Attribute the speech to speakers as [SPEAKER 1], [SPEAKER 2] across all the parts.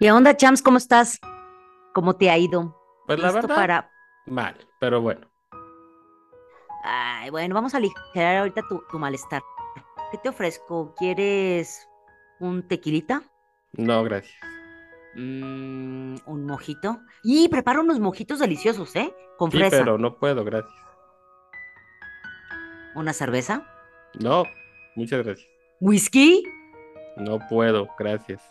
[SPEAKER 1] ¿Qué onda, Chams? ¿Cómo estás? ¿Cómo te ha ido?
[SPEAKER 2] Pues la
[SPEAKER 1] ¿Listo
[SPEAKER 2] verdad,
[SPEAKER 1] para...
[SPEAKER 2] mal, pero bueno.
[SPEAKER 1] Ay, bueno, vamos a aligerar ahorita tu, tu malestar. ¿Qué te ofrezco? ¿Quieres un tequilita?
[SPEAKER 2] No, gracias.
[SPEAKER 1] Mm, ¿un mojito? Y preparo unos mojitos deliciosos, ¿eh? Con
[SPEAKER 2] Sí,
[SPEAKER 1] fresa.
[SPEAKER 2] pero no puedo, gracias.
[SPEAKER 1] ¿Una cerveza?
[SPEAKER 2] No, muchas gracias.
[SPEAKER 1] ¿Whisky?
[SPEAKER 2] No puedo, gracias.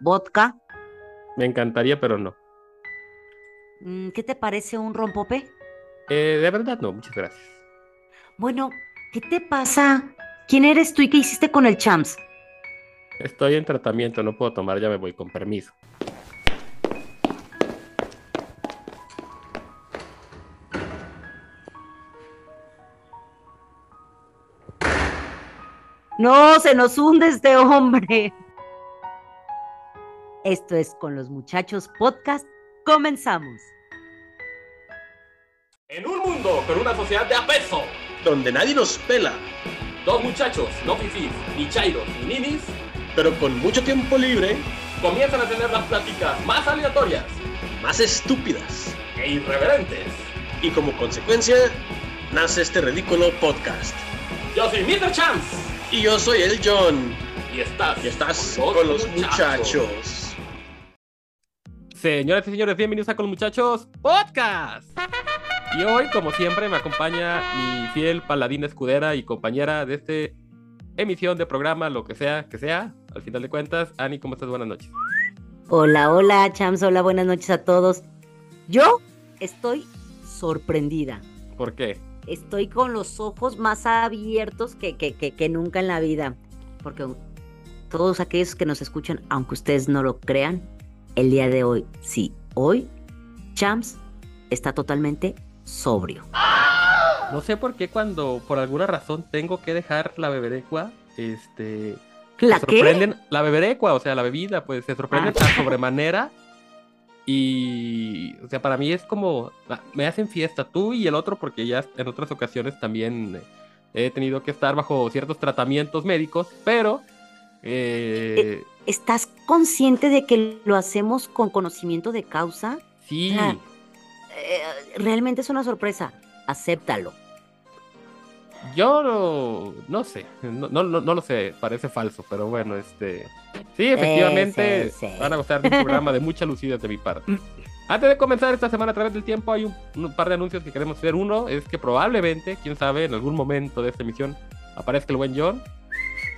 [SPEAKER 1] ¿Vodka?
[SPEAKER 2] Me encantaría, pero no.
[SPEAKER 1] Mm, ¿Qué te parece un rompope?
[SPEAKER 2] Eh, de verdad no, muchas gracias.
[SPEAKER 1] Bueno, ¿qué te pasa? ¿Quién eres tú y qué hiciste con el Chams?
[SPEAKER 2] Estoy en tratamiento, no puedo tomar, ya me voy, con permiso.
[SPEAKER 1] No, se nos hunde este hombre. Esto es Con los Muchachos Podcast. Comenzamos.
[SPEAKER 3] En un mundo con una sociedad de apeso,
[SPEAKER 4] donde nadie nos pela,
[SPEAKER 3] dos muchachos, no fifís, ni chairos, ni ninis,
[SPEAKER 4] pero con mucho tiempo libre,
[SPEAKER 3] comienzan a tener las pláticas más aleatorias
[SPEAKER 4] más estúpidas.
[SPEAKER 3] e irreverentes.
[SPEAKER 4] Y como consecuencia, nace este ridículo podcast.
[SPEAKER 3] Yo soy Mr. Chance
[SPEAKER 4] Y yo soy el John.
[SPEAKER 3] y estás,
[SPEAKER 4] Y estás con los muchachos.
[SPEAKER 2] Señoras y señores, bienvenidos a Con Muchachos Podcast. Y hoy, como siempre, me acompaña mi fiel paladina escudera y compañera de este emisión de programa, lo que sea que sea. Al final de cuentas, Ani, ¿cómo estás? Buenas noches.
[SPEAKER 1] Hola, hola, Chams. Hola, buenas noches a todos. Yo estoy sorprendida.
[SPEAKER 2] ¿Por qué?
[SPEAKER 1] Estoy con los ojos más abiertos que, que, que, que nunca en la vida. Porque todos aquellos que nos escuchan, aunque ustedes no lo crean, el día de hoy, sí, hoy, Chams está totalmente sobrio.
[SPEAKER 2] No sé por qué cuando por alguna razón tengo que dejar la beberecua, este,
[SPEAKER 1] ¿La
[SPEAKER 2] se
[SPEAKER 1] qué?
[SPEAKER 2] sorprenden, la beberecua, o sea, la bebida, pues se sorprenden
[SPEAKER 1] Ah.
[SPEAKER 2] sobremanera y, o sea, para mí es como, ah, me hacen fiesta tú y el otro porque ya en otras ocasiones también eh, he tenido que estar bajo ciertos tratamientos médicos, pero eh,
[SPEAKER 1] ¿Estás consciente de que lo hacemos con conocimiento de causa?
[SPEAKER 2] sí.
[SPEAKER 1] Eh, realmente es una sorpresa. Acéptalo.
[SPEAKER 2] yo no, no sé, no, no, no- no lo sé, parece falso, pero bueno, este, sí, efectivamente
[SPEAKER 1] sí, sí.
[SPEAKER 2] van a gustar de un programa de mucha lucidez de mi parte. Antes de comenzar esta semana a través del tiempo, hay un, un par de anuncios que queremos hacer. Uno es que probablemente, quién sabe, en algún momento de esta emisión aparezca el buen John.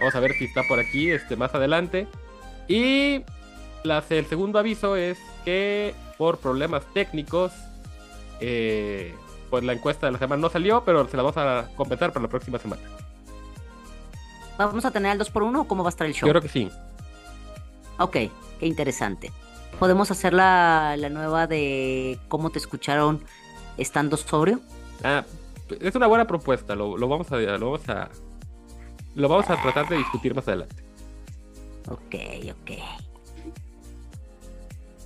[SPEAKER 2] Vamos a ver si está por aquí este, más adelante. Y las- el segundo aviso es que por problemas técnicos, eh, pues la encuesta de la semana no salió, pero se la vamos a compensar para la próxima semana.
[SPEAKER 1] ¿Vamos a tener el 2 por 1 o cómo va a estar el show?
[SPEAKER 2] Yo creo que sí.
[SPEAKER 1] Ok, qué interesante. ¿Podemos hacer la, la nueva de cómo te escucharon estando sobrio?
[SPEAKER 2] Ah, es una buena propuesta, lo, lo vamos a, lo vamos a, lo vamos a tratar de discutir más adelante.
[SPEAKER 1] Ok, ok.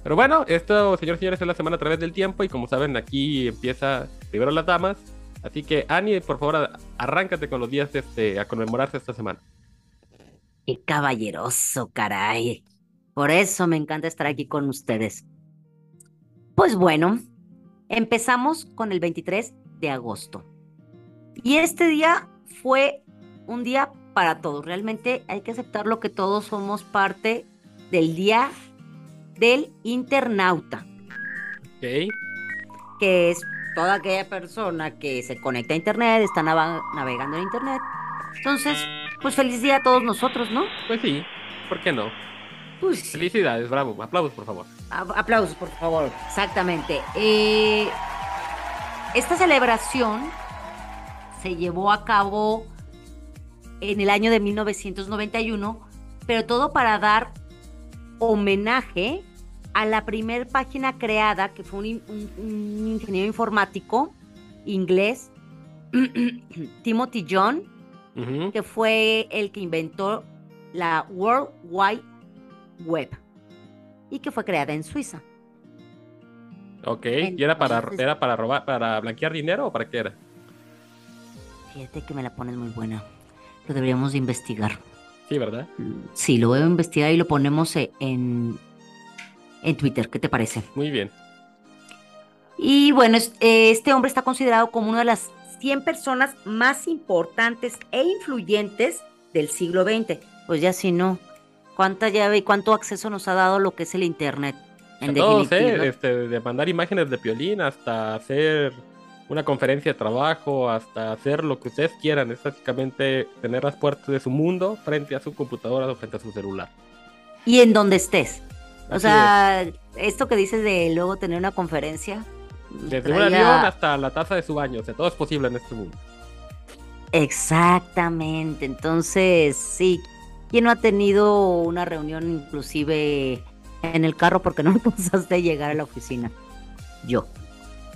[SPEAKER 2] Pero bueno, esto, señores y señores, es la semana a través del tiempo y como saben, aquí empieza primero las damas. Así que, Ani, por favor, arráncate con los días este, a conmemorarse esta semana.
[SPEAKER 1] Qué caballeroso, caray. Por eso me encanta estar aquí con ustedes. Pues bueno, empezamos con el 23 de agosto. Y este día fue un día para todos. Realmente hay que aceptarlo que todos somos parte del día del internauta,
[SPEAKER 2] ¿Ok?
[SPEAKER 1] que es toda aquella persona que se conecta a internet, está navegando en internet. Entonces, pues feliz día a todos nosotros, ¿no?
[SPEAKER 2] Pues sí, ¿por qué no?
[SPEAKER 1] Pues.
[SPEAKER 2] Felicidades, bravo. Aplausos, por favor.
[SPEAKER 1] Aplausos, por favor. Exactamente. Eh, esta celebración se llevó a cabo en el año de 1991, pero todo para dar homenaje a la primer página creada, que fue un, in- un- un ingeniero informático inglés, Timothy John, que fue el que inventó la World Wide Web y que fue creada en Suiza.
[SPEAKER 2] Ok, ¿y era para, era para robar, para blanquear dinero o para qué era?
[SPEAKER 1] Fíjate que me la pones muy buena. Lo deberíamos de investigar.
[SPEAKER 2] Sí, ¿verdad?
[SPEAKER 1] Sí, lo voy a investigar y lo ponemos e- en, en Twitter. ¿Qué te parece?
[SPEAKER 2] Muy bien.
[SPEAKER 1] Y bueno, eh, este hombre está considerado como una de las 100 personas más importantes e influyentes del siglo XX. Pues ya si no, ¿cuánta llave y cuánto acceso nos ha dado lo que es el Internet? En
[SPEAKER 2] todos. ¿eh? Este, de mandar imágenes de piolín hasta hacer una conferencia de trabajo, hasta hacer lo que ustedes quieran. Es básicamente tener las puertas de su mundo frente a su computadora o frente a su celular.
[SPEAKER 1] Y en donde estés. O sea, esto que dices de luego tener una conferencia.
[SPEAKER 2] Desde un
[SPEAKER 1] traía-
[SPEAKER 2] avión hasta la taza de su baño. O sea, todo es posible en este mundo.
[SPEAKER 1] Exactamente. Entonces, sí. ¿Quién no ha tenido una reunión inclusive en el carro porque no alcanzaste a llegar a la oficina? Yo.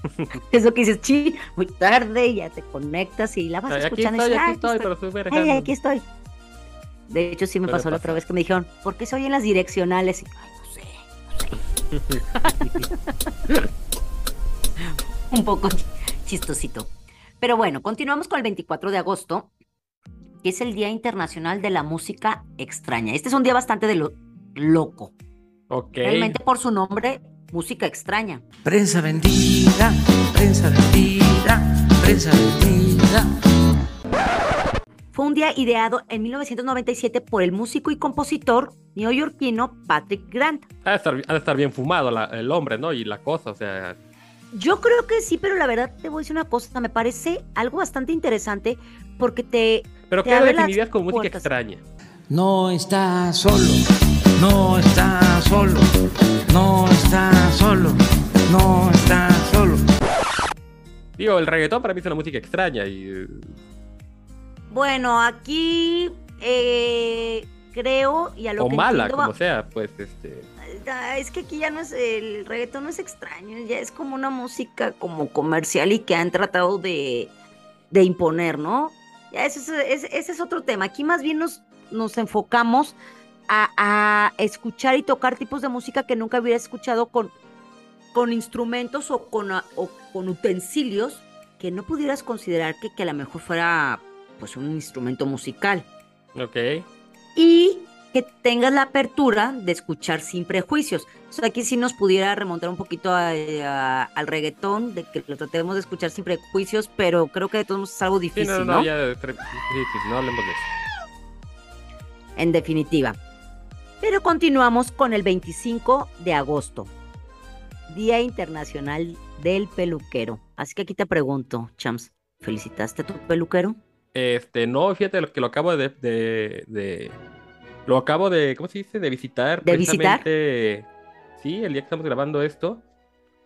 [SPEAKER 1] Eso que dices, chi, muy tarde, ya te conectas y la vas
[SPEAKER 2] Ay, aquí
[SPEAKER 1] escuchando.
[SPEAKER 2] estoy,
[SPEAKER 1] y dices,
[SPEAKER 2] aquí
[SPEAKER 1] "Ah,
[SPEAKER 2] estoy, pero estoy.
[SPEAKER 1] Ay, aquí estoy. De hecho, sí me
[SPEAKER 2] Suele
[SPEAKER 1] pasó la otra vez que me dijeron, ¿por qué se oyen las direccionales? Y, Ay, no sé. Un poco chistosito. Pero bueno, continuamos con el 24 de agosto, que es el Día Internacional de la Música Extraña. Este es un día bastante de lo loco.
[SPEAKER 2] Ok.
[SPEAKER 1] Realmente por su nombre, música extraña.
[SPEAKER 5] Prensa vendida, prensa vendida, prensa vendida.
[SPEAKER 1] Fue un día ideado en 1997 por el músico y compositor neoyorquino Patrick Grant.
[SPEAKER 2] Ha de estar, ha de estar bien fumado la- el hombre, ¿no? Y la cosa, o sea.
[SPEAKER 1] Yo creo que sí, pero la verdad te voy a decir una cosa, me parece algo bastante interesante porque te...
[SPEAKER 2] Pero
[SPEAKER 1] Te
[SPEAKER 2] ¿qué lo definirías como música extraña?
[SPEAKER 5] No está solo, no está solo, no está solo, no está solo.
[SPEAKER 2] Digo, el reggaetón para mí es una música extraña y. eh,
[SPEAKER 1] Bueno, aquí eh, creo y a lo
[SPEAKER 2] o
[SPEAKER 1] que
[SPEAKER 2] mala,
[SPEAKER 1] entiendo va-
[SPEAKER 2] como sea, pues este.
[SPEAKER 1] Ah, Es que aquí ya no es el reggaetón, no es extraño, ya es como una música como comercial y que han tratado de, de imponer, ¿no? Ya ese es, ese- ese es otro tema. Aquí más bien nos, nos enfocamos a, a escuchar y tocar tipos de música que nunca hubiera escuchado con, con instrumentos o con, o con utensilios que no pudieras considerar que, que a lo mejor fuera pues un instrumento musical
[SPEAKER 2] Ok.
[SPEAKER 1] y que tengas la apertura de escuchar sin prejuicios. Aquí sí nos pudiera remontar un poquito a- a- al reggaetón, de que lo tratemos de escuchar sin prejuicios, pero creo que de todos modos es algo
[SPEAKER 2] Sí,
[SPEAKER 1] difícil,
[SPEAKER 2] no,
[SPEAKER 1] ¿no?
[SPEAKER 2] no, ya. Sí, sí, no hablemos de eso.
[SPEAKER 1] En definitiva. Pero continuamos con el 25 de agosto, Día Internacional del Peluquero. Así que aquí te pregunto, Chams, ¿felicitaste a tu peluquero?
[SPEAKER 2] Este, no, fíjate que lo acabo de, de, de- Lo acabo de. ¿Cómo se dice? De visitar.
[SPEAKER 1] ¿De visitar?
[SPEAKER 2] Sí, el día que estamos grabando esto.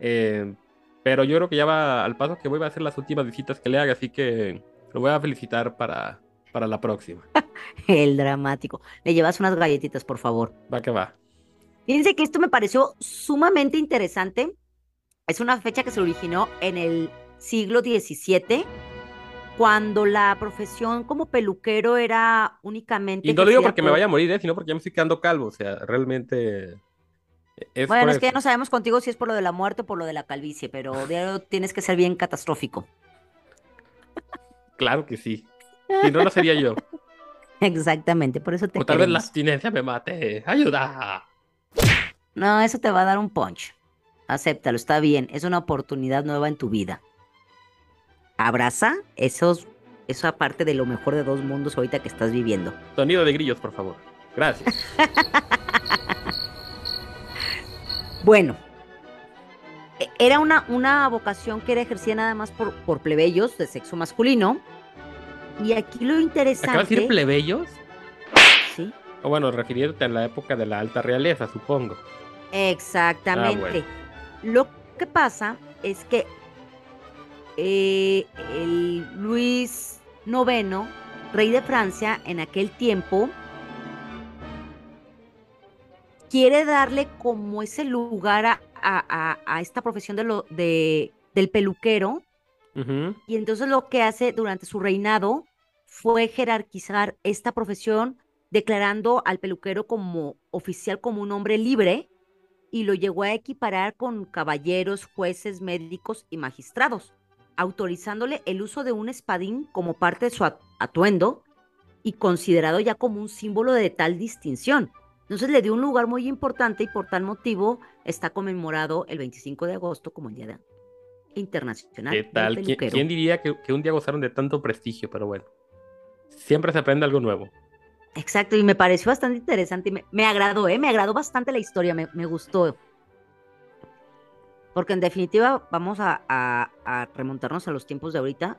[SPEAKER 2] Eh, pero yo creo que ya va al paso que voy a hacer las últimas visitas que le haga, así que lo voy a felicitar para, para la próxima.
[SPEAKER 1] El dramático. Le llevas unas galletitas, por favor.
[SPEAKER 2] Va que va.
[SPEAKER 1] Fíjense que esto me pareció sumamente interesante. Es una fecha que se originó en el siglo XVII, cuando la profesión como peluquero era únicamente.
[SPEAKER 2] Y no lo digo porque me vaya a morir, ¿eh? sino porque ya me estoy quedando calvo. O sea, realmente. Es
[SPEAKER 1] Bueno, es que ya no sabemos contigo si es por lo de la muerte o por lo de la calvicie, pero tienes que ser bien catastrófico.
[SPEAKER 2] Claro que sí. Si no, no sería yo.
[SPEAKER 1] Exactamente, por eso te
[SPEAKER 2] O tal vez la abstinencia me mate. ¡Ayuda!
[SPEAKER 1] No, eso te va a dar un punch. Acéptalo, está bien. Es una oportunidad nueva en tu vida. Abraza esos, esa parte de lo mejor de dos mundos ahorita que estás viviendo.
[SPEAKER 2] Sonido de grillos, por favor. Gracias.
[SPEAKER 1] Bueno, e- era una, una vocación que era ejercida nada más por, por plebeyos de sexo masculino. Y aquí lo interesante.
[SPEAKER 2] ¿Acabas de decir plebeyos?
[SPEAKER 1] Sí,
[SPEAKER 2] O bueno, refiriéndote a la época de la alta realeza, supongo.
[SPEAKER 1] exactamente.
[SPEAKER 2] Ah, bueno.
[SPEAKER 1] Lo que pasa es que eh, el Luis IX, rey de Francia, en aquel tiempo, quiere darle como ese lugar a, a- a- a esta profesión de lo, de, del peluquero. Y entonces lo que hace durante su reinado fue jerarquizar esta profesión, declarando al peluquero como oficial, como un hombre libre, y lo llegó a equiparar con caballeros, jueces, médicos y magistrados, autorizándole el uso de un espadín como parte de su at- atuendo y considerado ya como un símbolo de tal distinción. Entonces le dio un lugar muy importante y por tal motivo está conmemorado el 25 de agosto como el Día de- Internacional.
[SPEAKER 2] ¿Qué tal? ¿Quién,
[SPEAKER 1] Peluquero.
[SPEAKER 2] quién diría que, que un día gozaron de tanto prestigio? Pero bueno, siempre se aprende algo nuevo.
[SPEAKER 1] Exacto, y me pareció bastante interesante. y Me, me agradó, ¿eh? Me agradó bastante la historia, me, me gustó. Porque en definitiva vamos a, a- a remontarnos a los tiempos de ahorita.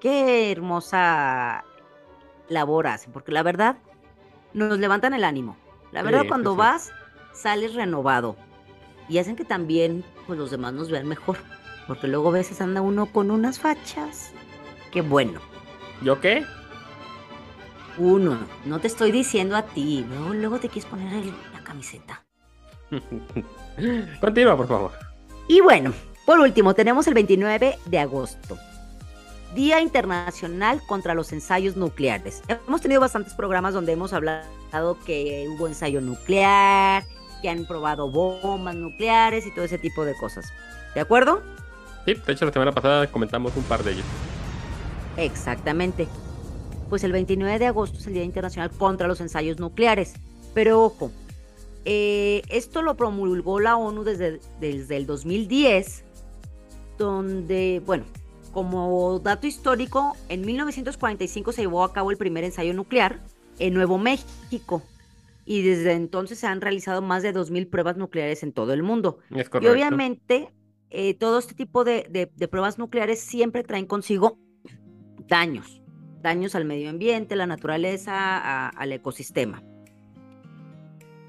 [SPEAKER 1] Qué hermosa labor hacen, porque la verdad nos levantan el ánimo. La verdad,
[SPEAKER 2] sí,
[SPEAKER 1] cuando
[SPEAKER 2] sí.
[SPEAKER 1] vas, sales renovado. Y hacen que también pues, los demás nos vean mejor. Porque luego a veces anda uno con unas fachas. Qué bueno.
[SPEAKER 2] ¿Yo qué?
[SPEAKER 1] Uno, no te estoy diciendo a ti. Luego, luego te quieres poner el- la camiseta.
[SPEAKER 2] Continúa, por favor.
[SPEAKER 1] Y bueno, por último, tenemos el 29 de agosto. Día Internacional contra los Ensayos Nucleares. Hemos tenido bastantes programas donde hemos hablado que hubo ensayo nuclear, que han probado bombas nucleares y todo ese tipo de cosas. ¿De acuerdo?
[SPEAKER 2] Sí, de hecho la semana pasada comentamos un par de ellos.
[SPEAKER 1] Exactamente. Pues el 29 de agosto es el Día Internacional contra los Ensayos Nucleares. Pero ojo, eh, esto lo promulgó la ONU desde, desde el 2010, donde, bueno, como dato histórico, en 1945 se llevó a cabo el primer ensayo nuclear en Nuevo México. Y desde entonces se han realizado más de 2.000 pruebas nucleares en todo el mundo.
[SPEAKER 2] Es
[SPEAKER 1] Y obviamente, eh, todo este tipo de, de- de pruebas nucleares siempre traen consigo daños, daños al medio ambiente, la naturaleza, a- al ecosistema.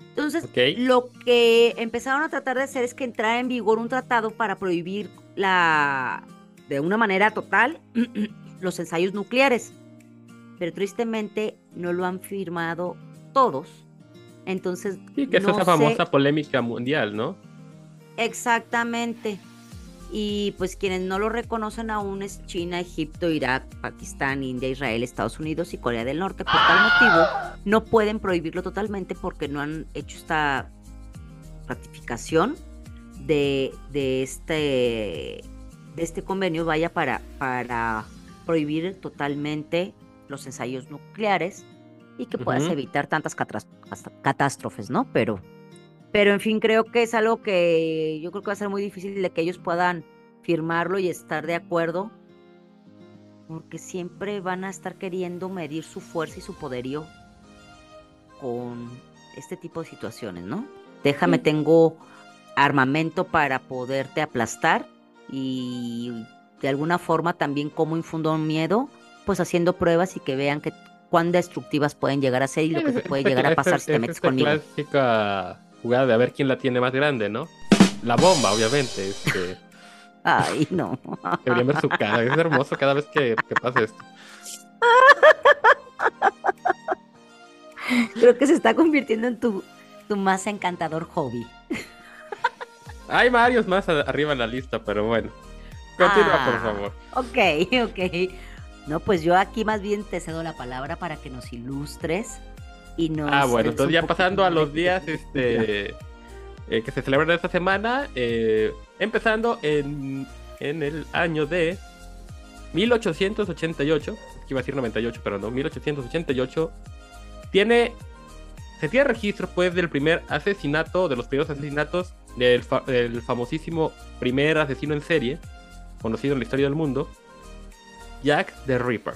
[SPEAKER 1] Entonces, lo que empezaron a tratar de hacer es que entrara en vigor un tratado para prohibir la, de una manera total los ensayos nucleares. Pero tristemente no lo han firmado todos. Entonces,
[SPEAKER 2] Sí, que es esa
[SPEAKER 1] sé-
[SPEAKER 2] famosa polémica mundial, ¿no?
[SPEAKER 1] Exactamente. Y pues quienes no lo reconocen aún es China, Egipto, Irak, Pakistán, India, Israel, Estados Unidos y Corea del Norte. Por tal motivo, no pueden prohibirlo totalmente porque no han hecho esta ratificación de, de este de este convenio vaya para, para prohibir totalmente los ensayos nucleares y que puedas evitar tantas catástrofes, ¿no? Pero pero en fin, creo que es algo que yo creo que va a ser muy difícil de que ellos puedan firmarlo y estar de acuerdo. Porque siempre van a estar queriendo medir su fuerza y su poderío con este tipo de situaciones, ¿no? Déjame,
[SPEAKER 2] Sí.
[SPEAKER 1] tengo armamento para poderte aplastar y de alguna forma también como infundo miedo, pues haciendo pruebas y que vean que cuán destructivas pueden llegar a ser y lo que te puede llegar a pasar si te
[SPEAKER 2] Es
[SPEAKER 1] metes conmigo.
[SPEAKER 2] clásica jugada de a ver quién la tiene más grande, ¿no? La bomba, obviamente. Este,
[SPEAKER 1] Ay, no.
[SPEAKER 2] deberían ver su cara. Es hermoso cada vez que, que pasa esto.
[SPEAKER 1] Creo que se está convirtiendo en tu, tu más encantador hobby.
[SPEAKER 2] Hay varios más arriba en la lista, pero bueno. Continúa, por
[SPEAKER 1] Ah.
[SPEAKER 2] favor.
[SPEAKER 1] Ok, ok. No, pues yo aquí más bien te cedo la palabra para que nos ilustres y nos.
[SPEAKER 2] Ah, bueno, entonces ya pasando a los días este, eh, que se celebran esta semana, eh, empezando en, en el año de 1888, es que iba a decir 98, pero no, 1888, tiene, se tiene registro pues del primer asesinato, de los primeros asesinatos del, fa- del famosísimo primer asesino en serie, conocido en la historia del mundo, Jack the Ripper,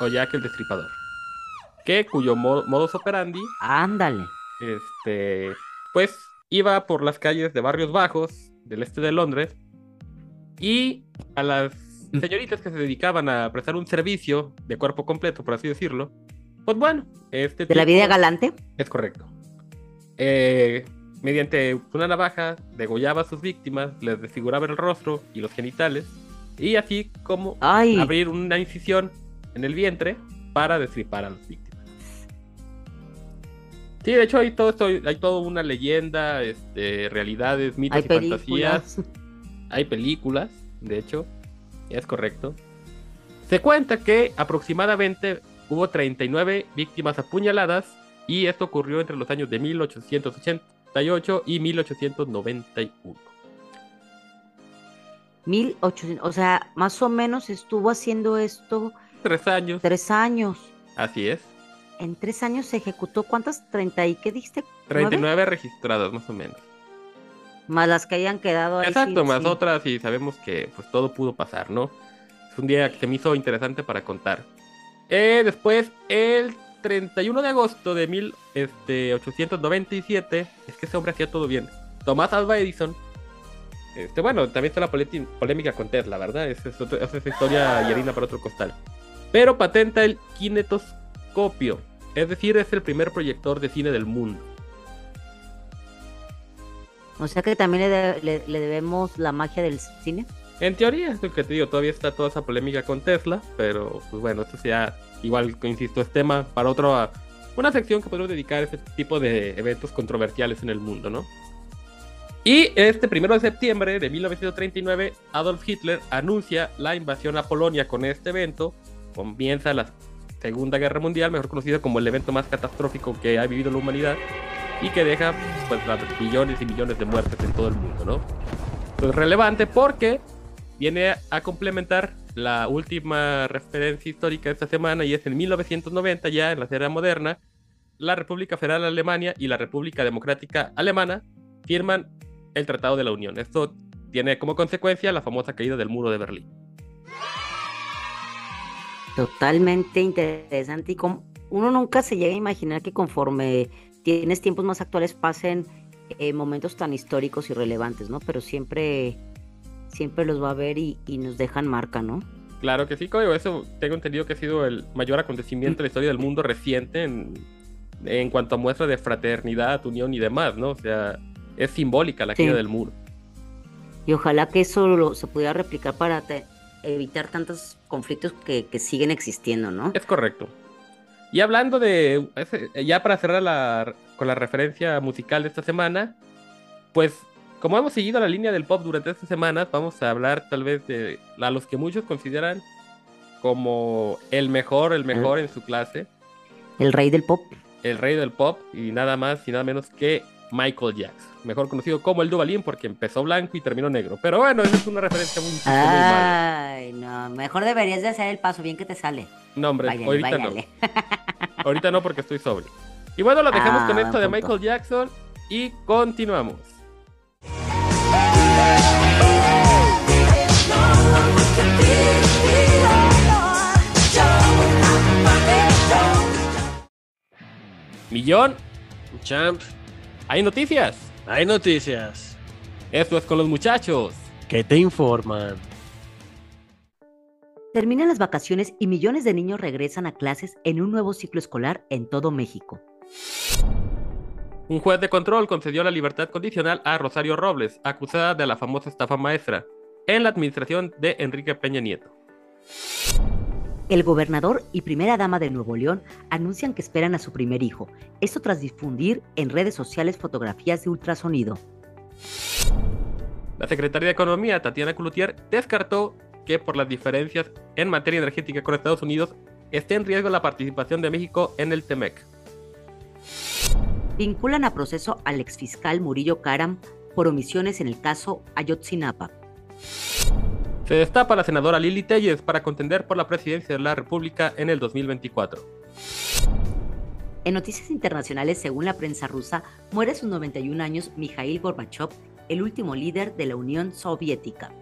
[SPEAKER 2] o Jack el Destripador, que cuyo mo- modus operandi
[SPEAKER 1] Ándale.
[SPEAKER 2] este, pues iba por las calles de barrios bajos del este de Londres y a las señoritas que se dedicaban a prestar un servicio de cuerpo completo, por así decirlo, pues bueno, este
[SPEAKER 1] ¿De la vida galante?
[SPEAKER 2] es correcto. Eh, mediante una navaja degollaba a sus víctimas, les desfiguraba el rostro y los genitales y así como
[SPEAKER 1] Ay,
[SPEAKER 2] abrir una incisión en el vientre para destripar a las víctimas. Sí, de hecho hay todo esto, hay toda una leyenda, este, realidades, mitos
[SPEAKER 1] hay
[SPEAKER 2] y fantasías. Hay películas, de hecho, es correcto. Se cuenta que aproximadamente hubo 39 víctimas apuñaladas y esto ocurrió entre los años de 1888 y 1891.
[SPEAKER 1] 1800, o sea, más o menos estuvo haciendo esto
[SPEAKER 2] Tres años.
[SPEAKER 1] tres años.
[SPEAKER 2] Así es.
[SPEAKER 1] En tres años se ejecutó, ¿cuántas? ¿30 y qué dijiste? ¿Nueve?
[SPEAKER 2] 39 registradas, más o menos.
[SPEAKER 1] Más las que hayan quedado ahí.
[SPEAKER 2] Exacto,
[SPEAKER 1] sí,
[SPEAKER 2] más
[SPEAKER 1] sí.
[SPEAKER 2] otras y sabemos que pues todo pudo pasar, ¿no? Es un día que se me hizo interesante para contar. Eh, después, el 31 de agosto de este, 1897, es que ese hombre hacía todo bien. Tomás Alva Edison, este, bueno, también está la polémica con Tesla, ¿verdad? Esa es, otra- esa es historia y harina para otro costal. Pero patenta el kinetoscopio, es decir, es el primer proyector de cine del mundo.
[SPEAKER 1] O sea que también le, de- le- le debemos la magia del cine.
[SPEAKER 2] En teoría, es lo que te digo, todavía está toda esa polémica con Tesla, pero pues bueno, esto ya, igual, insisto, es tema para otra, una sección que podemos dedicar a este tipo de eventos controversiales en el mundo, ¿no? Y este primero de septiembre de 1939, Adolf Hitler anuncia la invasión a Polonia con este evento. Comienza la Segunda Guerra Mundial, mejor conocida como el evento más catastrófico que ha vivido la humanidad y que deja pues millones y millones de muertes en todo el mundo, ¿no? Pues relevante porque viene a complementar la última referencia histórica de esta semana y es en 1990 ya en la era moderna la República Federal Alemania y la República Democrática Alemana firman el Tratado de la Unión. Esto tiene como consecuencia la famosa caída del muro de Berlín.
[SPEAKER 1] Totalmente interesante y como uno nunca se llega a imaginar que conforme tienes tiempos más actuales pasen eh, momentos tan históricos y relevantes, ¿no? Pero siempre, siempre los va a ver y, y nos dejan marca, ¿no?
[SPEAKER 2] Claro que sí, código. Eso tengo entendido que ha sido el mayor acontecimiento de la historia del mundo reciente en, en cuanto a muestra de fraternidad, unión y demás, ¿no? O sea, es simbólica la
[SPEAKER 1] Sí.
[SPEAKER 2] caída del muro.
[SPEAKER 1] Y ojalá que eso lo- se pudiera replicar para te- evitar tantos conflictos que, que siguen existiendo, ¿no?
[SPEAKER 2] Es correcto. Y hablando de, ya para cerrar la- con la referencia musical de esta semana, pues como hemos seguido la línea del pop durante estas semanas, vamos a hablar tal vez de a los que muchos consideran como el mejor, el mejor en su clase,
[SPEAKER 1] El rey del pop.
[SPEAKER 2] el rey del pop y nada más y nada menos que Michael Jackson, mejor conocido como el Duvalín porque empezó blanco y terminó negro. Pero bueno, esa es una referencia muy, muy mala.
[SPEAKER 1] Ay, no, mejor deberías de hacer el paso, bien que te sale.
[SPEAKER 2] No, hombre,
[SPEAKER 1] Váyale,
[SPEAKER 2] ahorita
[SPEAKER 1] váyale.
[SPEAKER 2] no. Ahorita no porque estoy sobrio. Y bueno, lo dejamos
[SPEAKER 1] Ah,
[SPEAKER 2] con esto de
[SPEAKER 1] punto.
[SPEAKER 2] Michael Jackson y continuamos. Millón,
[SPEAKER 6] Champ,
[SPEAKER 2] hay noticias.
[SPEAKER 6] hay noticias.
[SPEAKER 2] Esto es con los muchachos.
[SPEAKER 6] ¿Qué te informan?
[SPEAKER 1] Terminan las vacaciones y millones de niños regresan a clases en un nuevo ciclo escolar en todo México.
[SPEAKER 2] Un juez de control concedió la libertad condicional a Rosario Robles, acusada de la famosa estafa maestra, en la administración de Enrique Peña Nieto.
[SPEAKER 1] El gobernador y primera dama de Nuevo León anuncian que esperan a su primer hijo, esto tras difundir en redes sociales fotografías de ultrasonido.
[SPEAKER 2] La secretaria de Economía, Tatiana Cloutier, descartó que por las diferencias en materia energética con Estados Unidos esté en riesgo la participación de México en el TEMEC.
[SPEAKER 1] Vinculan a proceso al exfiscal Murillo Caram por omisiones en el caso Ayotzinapa.
[SPEAKER 2] Se destapa la senadora Lili Telles para contender por la presidencia de la República en el 2024.
[SPEAKER 1] En noticias internacionales, según la prensa rusa, muere a sus 91 años Mikhail Gorbachev, el último líder de la Unión Soviética.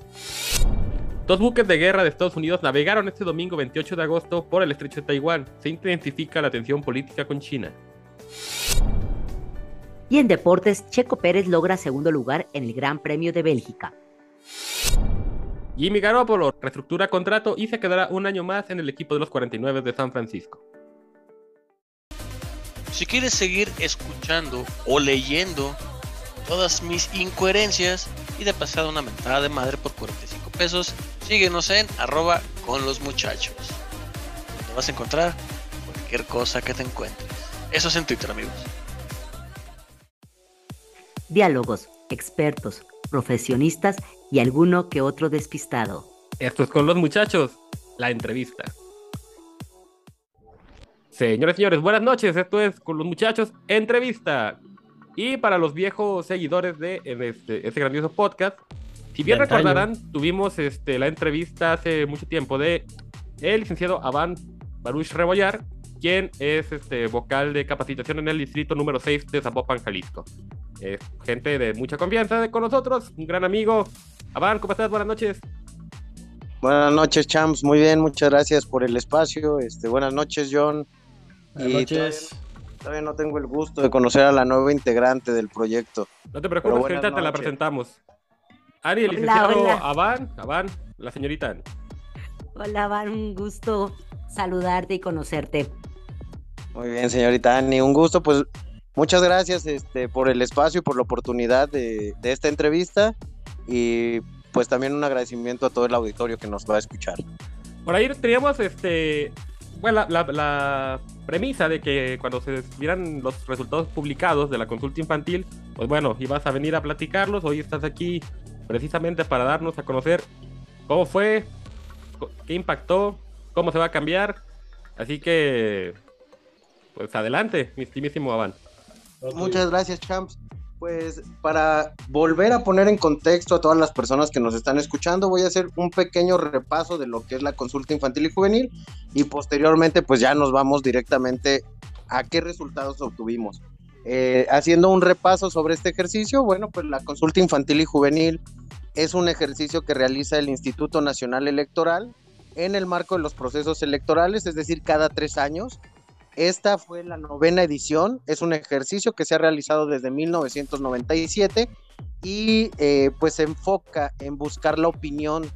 [SPEAKER 2] Dos buques de guerra de Estados Unidos navegaron este domingo 28 de agosto por el estrecho de Taiwán. Se intensifica la tensión política con China.
[SPEAKER 1] Y en deportes, Checo Pérez logra segundo lugar en el Gran Premio de Bélgica.
[SPEAKER 2] Jimmy Garoppolo reestructura contrato y se quedará un año más en el equipo de los 49 de San Francisco.
[SPEAKER 6] Si quieres seguir escuchando o leyendo todas mis incoherencias y de pasada una mentada de madre por 45 pesos, síguenos en arroba con los muchachos. Donde vas a encontrar cualquier cosa que te encuentres. Eso es en Twitter, amigos.
[SPEAKER 1] Diálogos, expertos, profesionistas y alguno que otro despistado.
[SPEAKER 2] Esto es con los muchachos, la entrevista. Señores, señores, buenas noches. Esto es con los muchachos, entrevista. Y para los viejos seguidores de este, este grandioso podcast, si bien recordarán, tuvimos este, la entrevista hace mucho tiempo de el licenciado Avan Baruch Rebollar, quien es este vocal de capacitación en el distrito número 6 de Zapopan, Jalisco. Es gente de mucha confianza de con nosotros, un gran amigo. Avan, ¿cómo estás? Buenas noches.
[SPEAKER 7] Buenas noches, Champs. Muy bien, muchas gracias por el espacio. Este, buenas noches, John.
[SPEAKER 8] Buenas
[SPEAKER 7] Y
[SPEAKER 8] noches.
[SPEAKER 7] Todavía, todavía no tengo el gusto de conocer a la nueva integrante del proyecto.
[SPEAKER 2] No te preocupes, que ahorita te la presentamos. Ari, el
[SPEAKER 1] Hola,
[SPEAKER 2] licenciado
[SPEAKER 1] hola.
[SPEAKER 2] Avan, Avan, la señorita.
[SPEAKER 1] Hola, Van, un gusto saludarte y conocerte.
[SPEAKER 7] Muy bien, señorita Ani, un gusto. Pues muchas gracias este, por el espacio y por la oportunidad de, de esta entrevista. Y pues también un agradecimiento a todo el auditorio que nos va a escuchar.
[SPEAKER 2] Por ahí teníamos este. Bueno, la, la- la premisa de que cuando se vieran los resultados publicados de la consulta infantil, pues bueno, ibas a venir a platicarlos. Hoy estás aquí precisamente para darnos a conocer cómo fue, qué impactó, cómo se va a cambiar. Así que, pues adelante, mi estimísimo Avan.
[SPEAKER 7] Muchas gracias, Champs. Pues para volver a poner en contexto a todas las personas que nos están escuchando, voy a hacer un pequeño repaso de lo que es la consulta infantil y juvenil y posteriormente pues ya nos vamos directamente a qué resultados obtuvimos. Eh, haciendo un repaso sobre este ejercicio, bueno, pues la consulta infantil y juvenil es un ejercicio que realiza el Instituto Nacional Electoral en el marco de los procesos electorales, es decir, cada tres años. Esta fue la novena edición, es un ejercicio que se ha realizado desde 1997 y eh, pues se enfoca en buscar la opinión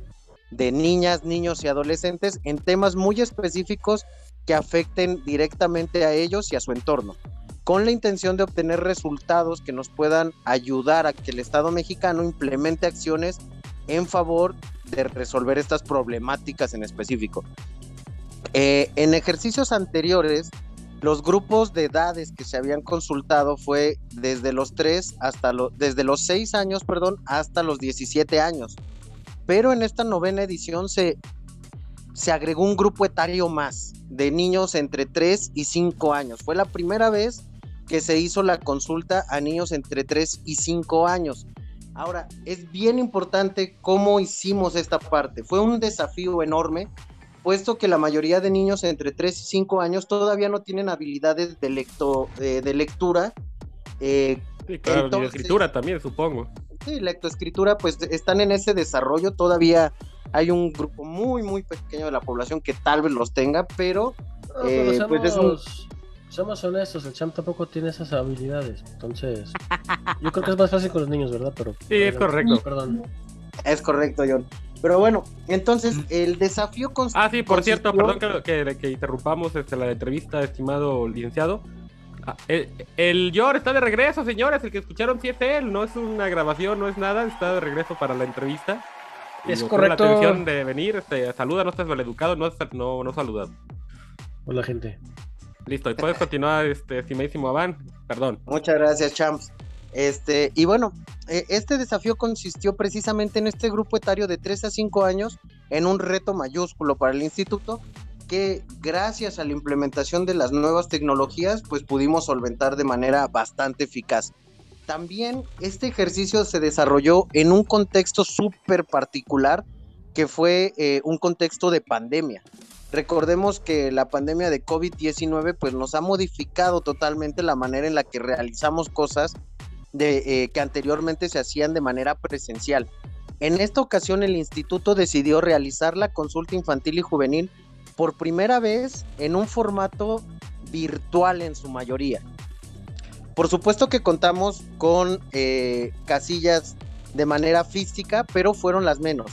[SPEAKER 7] de niñas, niños y adolescentes en temas muy específicos que afecten directamente a ellos y a su entorno, con la intención de obtener resultados que nos puedan ayudar a que el Estado mexicano implemente acciones en favor de resolver estas problemáticas en específico. Eh, en ejercicios anteriores, los grupos de edades que se habían consultado fue desde los 3 hasta los, desde los 6 años, perdón, hasta los 17 años. Pero en esta novena edición se, se agregó un grupo etario más de niños entre 3 y 5 años. Fue la primera vez que se hizo la consulta a niños entre 3 y 5 años. Ahora, es bien importante cómo hicimos esta parte. Fue un desafío enorme puesto que la mayoría de niños entre 3 y 5 años todavía no tienen habilidades de, lecto- eh, de lectura. eh,
[SPEAKER 2] Sí, claro, y de escritura también, supongo.
[SPEAKER 7] sí, lectoescritura, pues están en ese desarrollo. Todavía hay un grupo muy, muy pequeño de la población que tal vez los tenga, pero
[SPEAKER 8] No, pero
[SPEAKER 7] eh,
[SPEAKER 8] seamos,
[SPEAKER 7] pues es un-
[SPEAKER 8] seamos honestos, el champ tampoco tiene esas habilidades. Entonces, yo creo que es más fácil con los niños, ¿verdad? Pero,
[SPEAKER 2] Sí, es correcto.
[SPEAKER 8] Perdón.
[SPEAKER 7] es correcto, John. Pero bueno, entonces el desafío cons-
[SPEAKER 2] Ah, sí, por cierto, perdón que, que, que interrumpamos este, la entrevista, estimado licenciado. Ah, El, el Yor está de regreso, señores. El que escucharon sí es él, no es una grabación, no es nada. Está de regreso para la entrevista. Y
[SPEAKER 8] Es correcto.
[SPEAKER 2] La atención de venir, este, saluda, no estás maleducado, no, no, no saludado.
[SPEAKER 8] Hola, gente.
[SPEAKER 2] Listo, y puedes continuar, este, estimadísimo Avan. Perdón.
[SPEAKER 7] Muchas gracias, Champs. Este, y bueno, este desafío consistió precisamente en este grupo etario de 3 a 5 años, en un reto mayúsculo para el instituto, que gracias a la implementación de las nuevas tecnologías, pues pudimos solventar de manera bastante eficaz. También este ejercicio se desarrolló en un contexto súper particular, que fue eh, un contexto de pandemia. Recordemos que la pandemia de COVID-19 pues nos ha modificado totalmente la manera en la que realizamos cosas de, eh, que anteriormente se hacían de manera presencial. En esta ocasión el instituto decidió realizar la consulta infantil y juvenil por primera vez en un formato virtual en su mayoría. Por supuesto que contamos con eh, casillas de manera física, pero fueron las menos.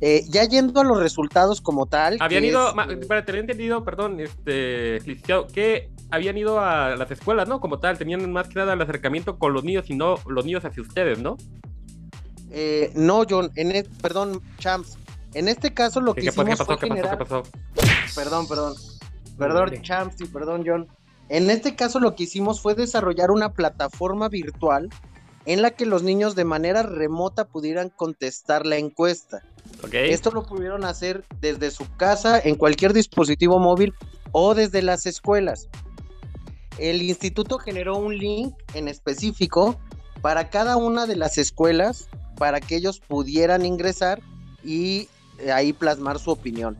[SPEAKER 7] Eh, ya yendo a los resultados como tal.
[SPEAKER 2] Habían ido,
[SPEAKER 7] es,
[SPEAKER 2] ma- espérate, había entendido, perdón, este, licenciado, que habían ido a las escuelas, ¿no? Como tal, tenían más que nada el acercamiento con los niños y no los niños hacia ustedes, ¿no?
[SPEAKER 7] eh, no, John, en e- perdón, Champs. En este caso lo que
[SPEAKER 2] ¿Qué, qué,
[SPEAKER 7] hicimos
[SPEAKER 2] qué pasó?
[SPEAKER 7] fue
[SPEAKER 2] ¿Qué pasó?
[SPEAKER 7] generar-
[SPEAKER 2] ¿Qué pasó?
[SPEAKER 7] Perdón, perdón. Perdón,
[SPEAKER 8] Dale.
[SPEAKER 7] Champs y perdón, John. En este caso lo que hicimos fue desarrollar una plataforma virtual en la que los niños de manera remota pudieran contestar la encuesta.
[SPEAKER 2] Ok.
[SPEAKER 7] Esto lo pudieron hacer desde su casa, en cualquier dispositivo móvil o desde las escuelas. El instituto generó un link en específico para cada una de las escuelas para que ellos pudieran ingresar y eh, ahí plasmar su opinión.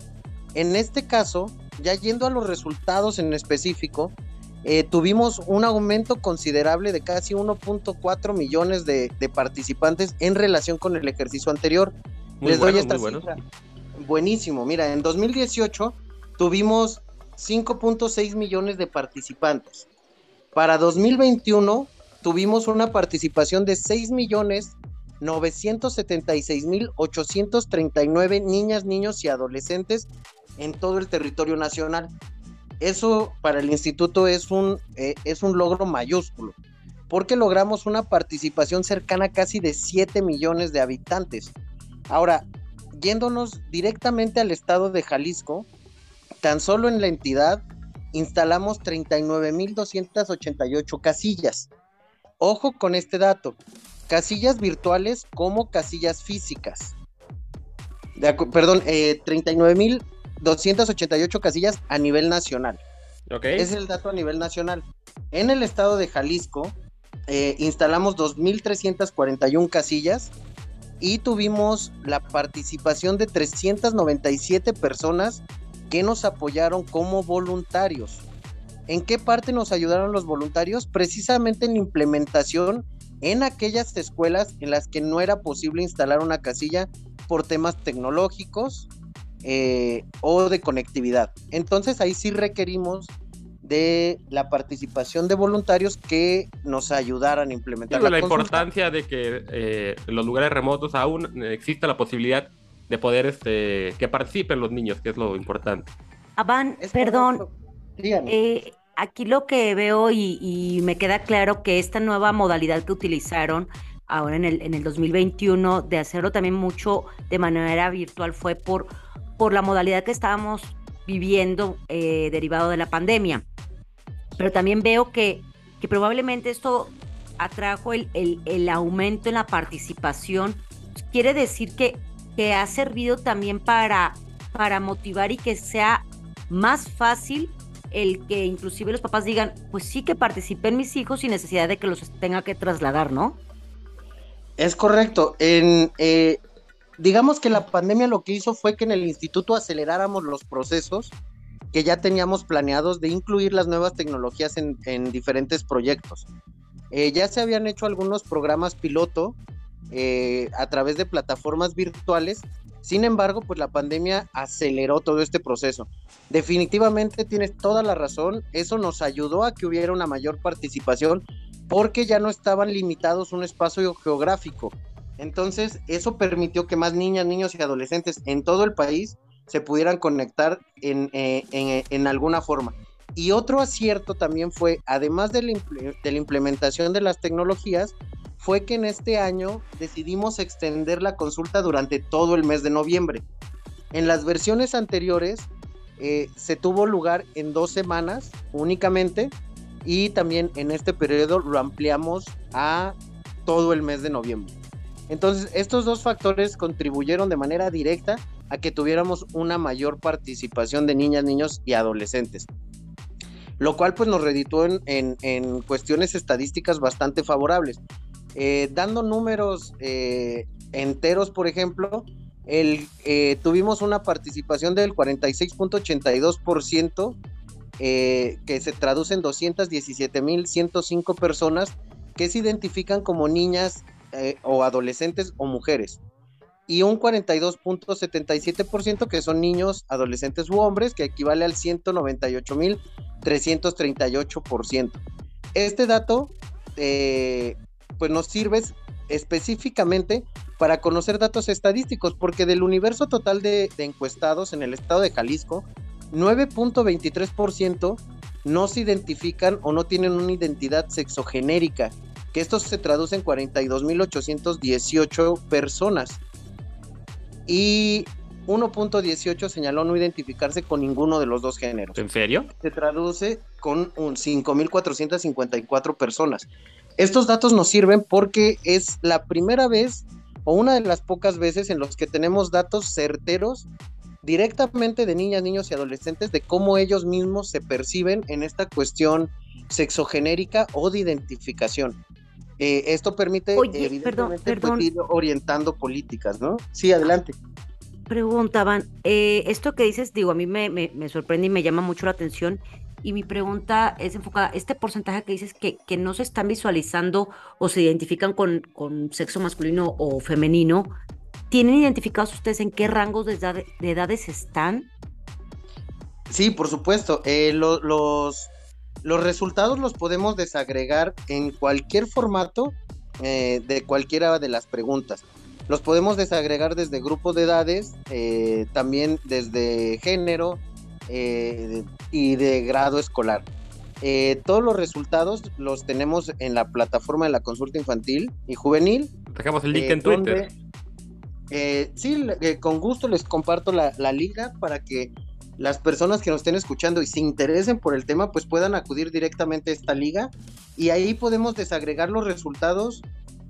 [SPEAKER 7] En este caso, ya yendo a los resultados en específico, eh, tuvimos un aumento considerable de casi 1.4 millones de, de participantes en relación con el ejercicio anterior.
[SPEAKER 2] Muy
[SPEAKER 7] Les
[SPEAKER 2] bueno,
[SPEAKER 7] doy esta
[SPEAKER 2] muy bueno.
[SPEAKER 7] Buenísimo. Mira, en 2018 tuvimos 5.6 millones de participantes. Para 2021 tuvimos una participación de 6 millones 976 mil 839 niñas, niños y adolescentes en todo el territorio nacional. Eso para el instituto es un, eh, es un logro mayúsculo, porque logramos una participación cercana a casi de 7 millones de habitantes. Ahora, yéndonos directamente al estado de Jalisco, tan solo en la entidad instalamos 39.288 casillas. Ojo con este dato, casillas virtuales como casillas físicas. De perdón, eh, 39.288 casillas a nivel nacional.
[SPEAKER 2] Ok.
[SPEAKER 7] Es el dato a nivel nacional. En el estado de Jalisco eh, instalamos 2.341 casillas y tuvimos la participación de 397 personas que nos apoyaron como voluntarios. ¿En qué parte nos ayudaron los voluntarios? Precisamente en la implementación en aquellas escuelas en las que no era posible instalar una casilla por temas tecnológicos eh, o de conectividad. Entonces ahí sí requerimos de la participación de voluntarios que nos ayudaran a implementar
[SPEAKER 2] Digo, la importancia de que eh, en los lugares remotos aún exista la posibilidad de poder este, que participen los niños, que es lo importante.
[SPEAKER 1] Avan,
[SPEAKER 7] Es
[SPEAKER 1] perdón, eh, aquí lo que veo y, y me queda claro que esta nueva modalidad que utilizaron ahora en el, en el 2021 de hacerlo también mucho de manera virtual fue por, por la modalidad que estábamos viviendo eh, derivado de la pandemia. Pero también veo que, que probablemente esto atrajo el, el- el aumento en la participación. Quiere decir que, que ha servido también para, para motivar y que sea más fácil el que inclusive los papás digan, pues sí que participen mis hijos sin necesidad de que los tenga que trasladar, ¿no?
[SPEAKER 7] Es correcto. Eh, digamos que la pandemia lo que hizo fue que en el instituto aceleráramos los procesos que ya teníamos planeados de incluir las nuevas tecnologías en, en diferentes proyectos. Eh, ya se habían hecho algunos programas piloto eh, a través de plataformas virtuales. Sin embargo, pues la pandemia aceleró todo este proceso. Definitivamente tienes toda la razón. Eso nos ayudó a que hubiera una mayor participación porque ya no estaban limitados un espacio geográfico. Entonces, eso permitió que más niñas, niños y adolescentes en todo el país se pudieran conectar en, eh, en- en alguna forma. Y otro acierto también fue, además de la implementación de las tecnologías, fue que en este año decidimos extender la consulta durante todo el mes de noviembre. En las versiones anteriores eh, se tuvo lugar en dos semanas únicamente y también en este periodo lo ampliamos a todo el mes de noviembre. Entonces, estos dos factores contribuyeron de manera directa a que tuviéramos una mayor participación de niñas, niños y adolescentes. Lo cual pues nos redituó en, en- en cuestiones estadísticas bastante favorables. Eh, dando números eh, enteros, por ejemplo, el, eh, tuvimos una participación del 46.82%, eh, que se traduce en 217.105 personas que se identifican como niñas o adolescentes o mujeres. Y un 42.77% que son niños, adolescentes u hombres, que equivale al 198.338%. Este dato eh, pues nos sirve específicamente para conocer datos estadísticos, porque del universo total de, de encuestados en el estado de Jalisco, 9.23% no se identifican o no tienen una identidad sexogenérica, que esto se traduce en 42.818 personas. Y 1.18 señaló no identificarse con ninguno de los dos géneros.
[SPEAKER 2] ¿En serio?
[SPEAKER 7] Se traduce con un 5.454 personas. Estos datos nos sirven porque es la primera vez o una de las pocas veces en los que tenemos datos certeros directamente de niñas, niños y adolescentes de cómo ellos mismos se perciben en esta cuestión sexogenérica o de identificación. Eh, esto permite,
[SPEAKER 1] Oye,
[SPEAKER 7] evidentemente,
[SPEAKER 1] perdón,
[SPEAKER 7] pues,
[SPEAKER 1] perdón.
[SPEAKER 7] ir orientando políticas, ¿no? Sí, adelante.
[SPEAKER 1] preguntaban, eh, esto que dices, digo, a mí me, me, me sorprende y me llama mucho la atención. Y mi pregunta es enfocada, este porcentaje que dices que, que no se están visualizando o se identifican con, con sexo masculino o femenino, ¿tienen identificados ustedes en qué rangos de, edad- de edades están?
[SPEAKER 7] Sí, por supuesto. Eh, lo- los, los resultados los podemos desagregar en cualquier formato eh, de cualquiera de las preguntas. Los podemos desagregar desde grupos de edades, eh, también desde género eh, y de grado escolar. Eh, todos los resultados los tenemos en la plataforma de la consulta infantil y juvenil.
[SPEAKER 2] Dejamos el link
[SPEAKER 7] eh,
[SPEAKER 2] en Twitter.
[SPEAKER 7] donde, sí, con gusto les comparto la, la liga para que las personas que nos estén escuchando y se interesen por el tema, pues puedan acudir directamente a esta liga y ahí podemos desagregar los resultados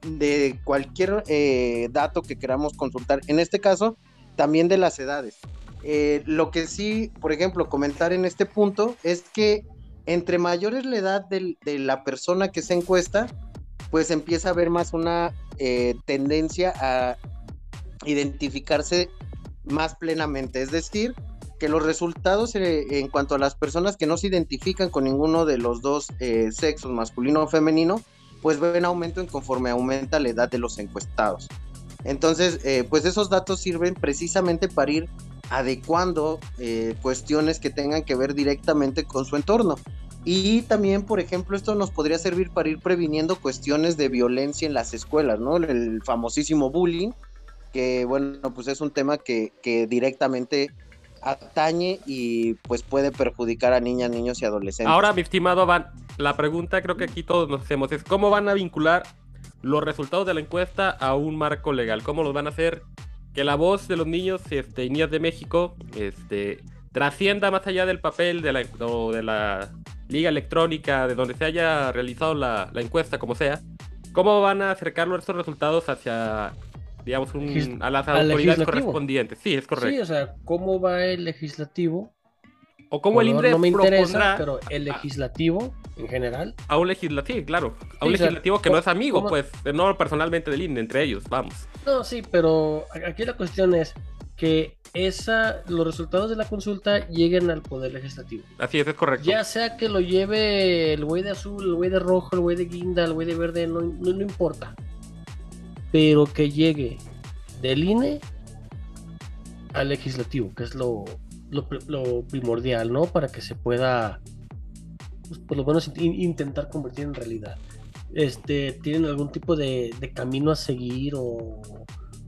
[SPEAKER 7] de cualquier eh, dato que queramos consultar. En este caso, también de las edades. Eh, lo que sí, por ejemplo, comentar en este punto es que entre mayor es la edad de la persona que se encuesta, pues empieza a haber más una eh, tendencia a identificarse más plenamente. Es decir, que los resultados eh, en cuanto a las personas que no se identifican con ninguno de los dos sexos, masculino o femenino, pues ven aumento en conforme aumenta la edad de los encuestados. Entonces, pues esos datos sirven precisamente para ir adecuando eh, cuestiones que tengan que ver directamente con su entorno. Y también, por ejemplo, esto nos podría servir para ir previniendo cuestiones de violencia en las escuelas, ¿no? El famosísimo bullying, que bueno, pues es un tema que, que directamente atañe y pues puede perjudicar a niñas, niños y adolescentes.
[SPEAKER 2] Ahora, mi estimado Van, la pregunta creo que aquí todos nos hacemos es ¿cómo van a vincular los resultados de la encuesta a un marco legal? ¿Cómo los van a hacer que la voz de los niños este, y niñas de México este, trascienda más allá del papel de la, o de la liga electrónica, de donde se haya realizado la, la encuesta, como sea? ¿Cómo van a acercar estos resultados hacia, digamos, un- a las autoridades correspondientes? Sí, es correcto.
[SPEAKER 8] Sí, o sea, ¿cómo va el legislativo?
[SPEAKER 2] o cómo el
[SPEAKER 8] Bueno,
[SPEAKER 2] INDRE
[SPEAKER 8] no me interesa,
[SPEAKER 2] propondrá
[SPEAKER 8] pero el legislativo en general.
[SPEAKER 2] a un legislativo, claro, a un
[SPEAKER 8] Sí, o sea,
[SPEAKER 2] legislativo que no es
[SPEAKER 8] ¿cómo-
[SPEAKER 2] amigo,
[SPEAKER 8] cómo-
[SPEAKER 2] pues, no personalmente del INDE, entre ellos, vamos.
[SPEAKER 8] No, sí, pero aquí la cuestión es que esa, los resultados de la consulta lleguen al poder legislativo.
[SPEAKER 2] Así es, es correcto.
[SPEAKER 8] Ya sea que lo lleve el güey de azul, el güey de rojo, el güey de guinda, el güey de verde, no, no, no importa. Pero que llegue del INE al legislativo, que es lo, lo primordial, ¿no? Para que se pueda, pues, por lo menos, in- intentar convertir en realidad. Este, ¿Tienen algún tipo de, camino a seguir o,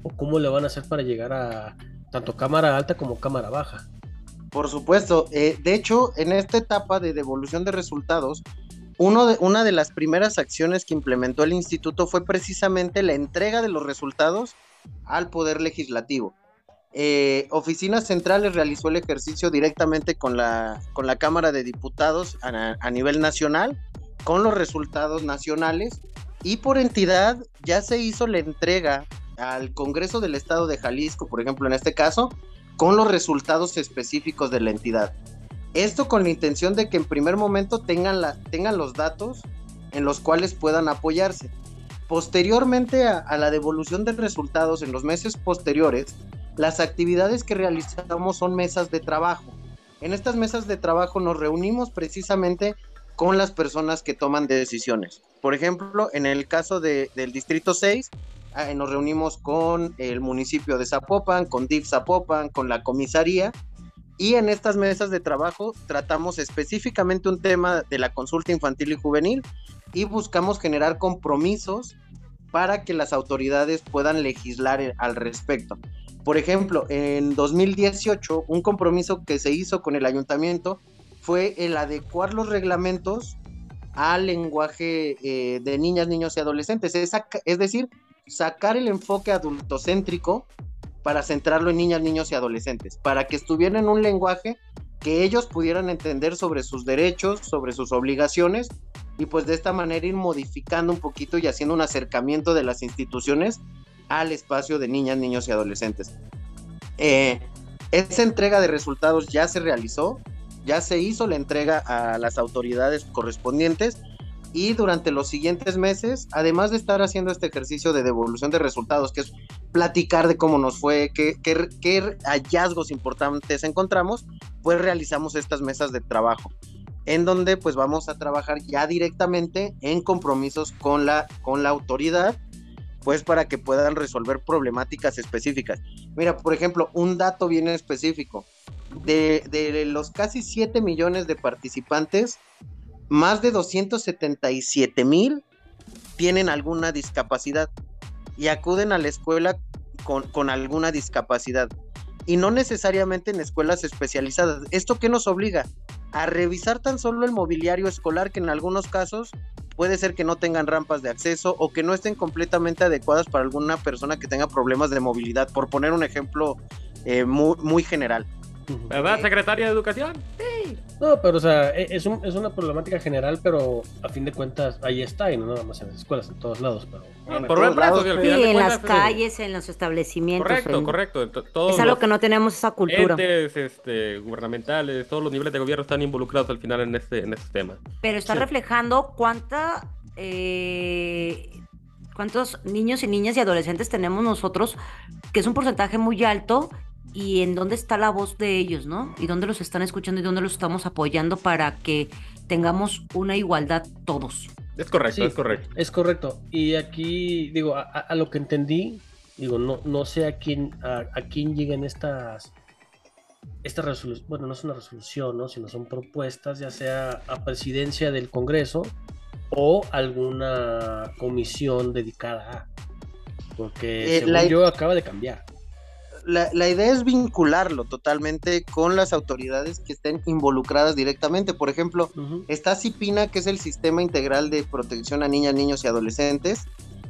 [SPEAKER 8] o cómo le van a hacer para llegar a tanto cámara alta como cámara baja?
[SPEAKER 7] Por supuesto. eh, de hecho, en esta etapa de devolución de resultados, uno de, una de las primeras acciones que implementó el instituto fue precisamente la entrega de los resultados al Poder Legislativo. Eh, Oficinas Centrales realizó el ejercicio directamente con la, con la Cámara de Diputados a, nivel nacional, con los resultados nacionales, y por entidad ya se hizo la entrega al Congreso del Estado de Jalisco, por ejemplo, en este caso, con los resultados específicos de la entidad. Esto con la intención de que en primer momento tengan, la, tengan los datos en los cuales puedan apoyarse. Posteriormente a la devolución de resultados en los meses posteriores, las actividades que realizamos son mesas de trabajo. En estas mesas de trabajo nos reunimos precisamente con las personas que toman decisiones. Por ejemplo, en el caso de- del Distrito 6, ah, nos reunimos con el municipio de Zapopan, con DIF Zapopan, con la comisaría, y en estas mesas de trabajo tratamos específicamente un tema de la consulta infantil y juvenil y buscamos generar compromisos para que las autoridades puedan legislar eh, al respecto. Por ejemplo, en 2018, un compromiso que se hizo con el ayuntamiento fue el adecuar los reglamentos al lenguaje eh, de niñas, niños y adolescentes. Es, es decir, sacar el enfoque adultocéntrico para centrarlo en niñas, niños y adolescentes, para que estuvieran en un lenguaje que ellos pudieran entender sobre sus derechos, sobre sus obligaciones, y pues de esta manera ir modificando un poquito y haciendo un acercamiento de las instituciones al espacio de niñas, niños y adolescentes. Eh, esa entrega de resultados ya se realizó, ya se hizo la entrega a las autoridades correspondientes y durante los siguientes meses, además de estar haciendo este ejercicio de devolución de resultados, que es platicar de cómo nos fue, qué, qué, qué hallazgos importantes encontramos, pues realizamos estas mesas de trabajo en donde pues vamos a trabajar ya directamente en compromisos con la, con la autoridad, pues para que puedan resolver problemáticas específicas. Mira, por ejemplo, un dato bien específico. De, los casi 7 millones de participantes, más de 277 mil tienen alguna discapacidad y acuden a la escuela con, con alguna discapacidad y no necesariamente en escuelas especializadas. ¿Esto qué nos obliga? A revisar tan solo el mobiliario escolar que en algunos casos puede ser que no tengan rampas de acceso o que no estén completamente adecuadas para alguna persona que tenga problemas de movilidad, por poner un ejemplo eh, muy, muy general.
[SPEAKER 2] ¿Verdad, secretaria de Educación?
[SPEAKER 8] Sí. No, pero o sea, e, es, un, es, una problemática general, pero a fin de cuentas ahí está, y no nada más en las escuelas, en todos lados. Pero,
[SPEAKER 1] bueno, por en lados, sí, en las calles, en los establecimientos.
[SPEAKER 2] Correcto,
[SPEAKER 1] en...
[SPEAKER 2] correcto.
[SPEAKER 1] es algo que no tenemos esa cultura.
[SPEAKER 2] Entes este, gubernamentales, todos los niveles de gobierno están involucrados al final en este, en este tema.
[SPEAKER 1] Pero está sí. reflejando cuánta... Eh, cuántos niños y niñas y adolescentes tenemos nosotros, que es un porcentaje muy alto y en dónde está la voz de ellos, ¿no? Y dónde los están escuchando y dónde los estamos apoyando para que tengamos una igualdad todos.
[SPEAKER 2] Es correcto, sí, es correcto.
[SPEAKER 8] Es correcto. Y aquí, digo, a, a, lo que entendí, digo, no, no sé a quién, a, a quién lleguen estas, esta resolución, bueno, no es una resolución, ¿no? Sino son propuestas, ya sea a presidencia del Congreso o alguna comisión dedicada a. Porque, eh, según la... yo, acaba de cambiar
[SPEAKER 7] la, la, idea es vincularlo totalmente con las autoridades que estén involucradas directamente. Por ejemplo, uh -huh. está CIPINA, que es el Sistema Integral de Protección a Niñas, Niños y Adolescentes.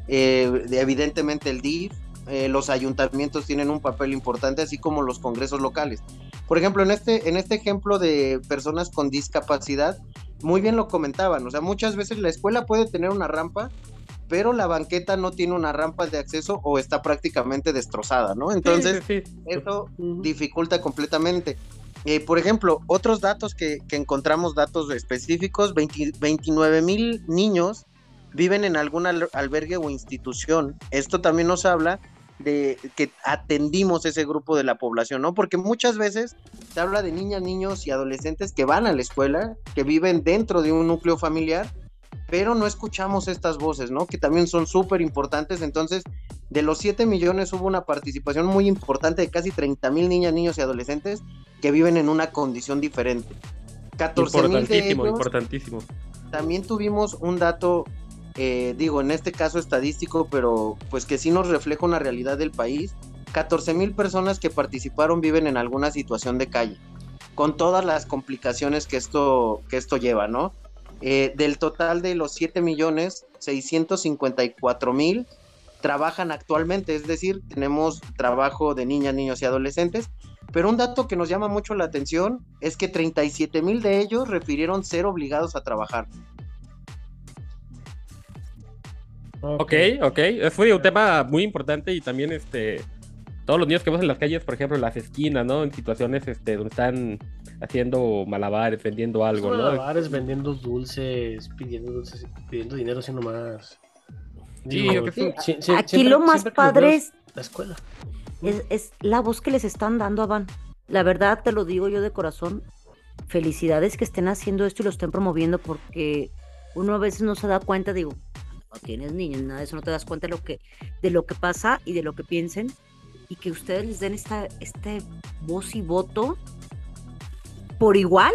[SPEAKER 7] Eh, evidentemente el DIF, eh, los ayuntamientos tienen un papel importante, así como los congresos locales. Por ejemplo, en este, en este ejemplo de personas con discapacidad, muy bien lo comentaban, o sea, muchas veces la escuela puede tener una rampa, pero la banqueta no tiene una rampa de acceso o está prácticamente destrozada, ¿no? Entonces, sí, sí, sí. eso dificulta completamente. Eh, por ejemplo, otros datos que, que encontramos, datos específicos, 20, 29 mil niños viven en algún al albergue o institución. Esto también nos habla de que atendimos ese grupo de la población, ¿no? Porque muchas veces se habla de niñas, niños y adolescentes que van a la escuela, que viven dentro de un núcleo familiar, pero no escuchamos estas voces, ¿no? Que también son súper importantes. Entonces, de los 7 millones hubo una participación muy importante de casi 30 mil niñas, niños y adolescentes que viven en una condición diferente. 14 mil de ellos,
[SPEAKER 2] importantísimo.
[SPEAKER 7] También tuvimos un dato, eh, digo, en este caso estadístico, pero pues que sí nos refleja una realidad del país. 14 mil personas que participaron viven en alguna situación de calle, con todas las complicaciones que esto, que esto lleva, ¿no? Eh, del total de los 7 millones, 654 mil trabajan actualmente, es decir, tenemos trabajo de niñas, niños y adolescentes, pero un dato que nos llama mucho la atención es que 37 mil de ellos refirieron ser obligados a trabajar.
[SPEAKER 2] Ok, ok, fue un tema muy importante y también este todos los niños que vemos en las calles, por ejemplo, en las esquinas, ¿no? En situaciones este, donde están haciendo malabares, vendiendo algo, ¿no?
[SPEAKER 8] Malabares, vendiendo dulces, pidiendo dulces, pidiendo dinero, haciendo más.
[SPEAKER 1] Sí, Digo, sí, sí, sí, aquí siempre, lo más padre es
[SPEAKER 8] la escuela.
[SPEAKER 1] Es, es, la voz que les están dando a Van. La verdad, te lo digo yo de corazón. Felicidades que estén haciendo esto y lo estén promoviendo porque uno a veces no se da cuenta, digo, no tienes niños, nada de eso, no te das cuenta de lo que, de lo que pasa y de lo que piensen y que ustedes les den esta este voz y voto por igual.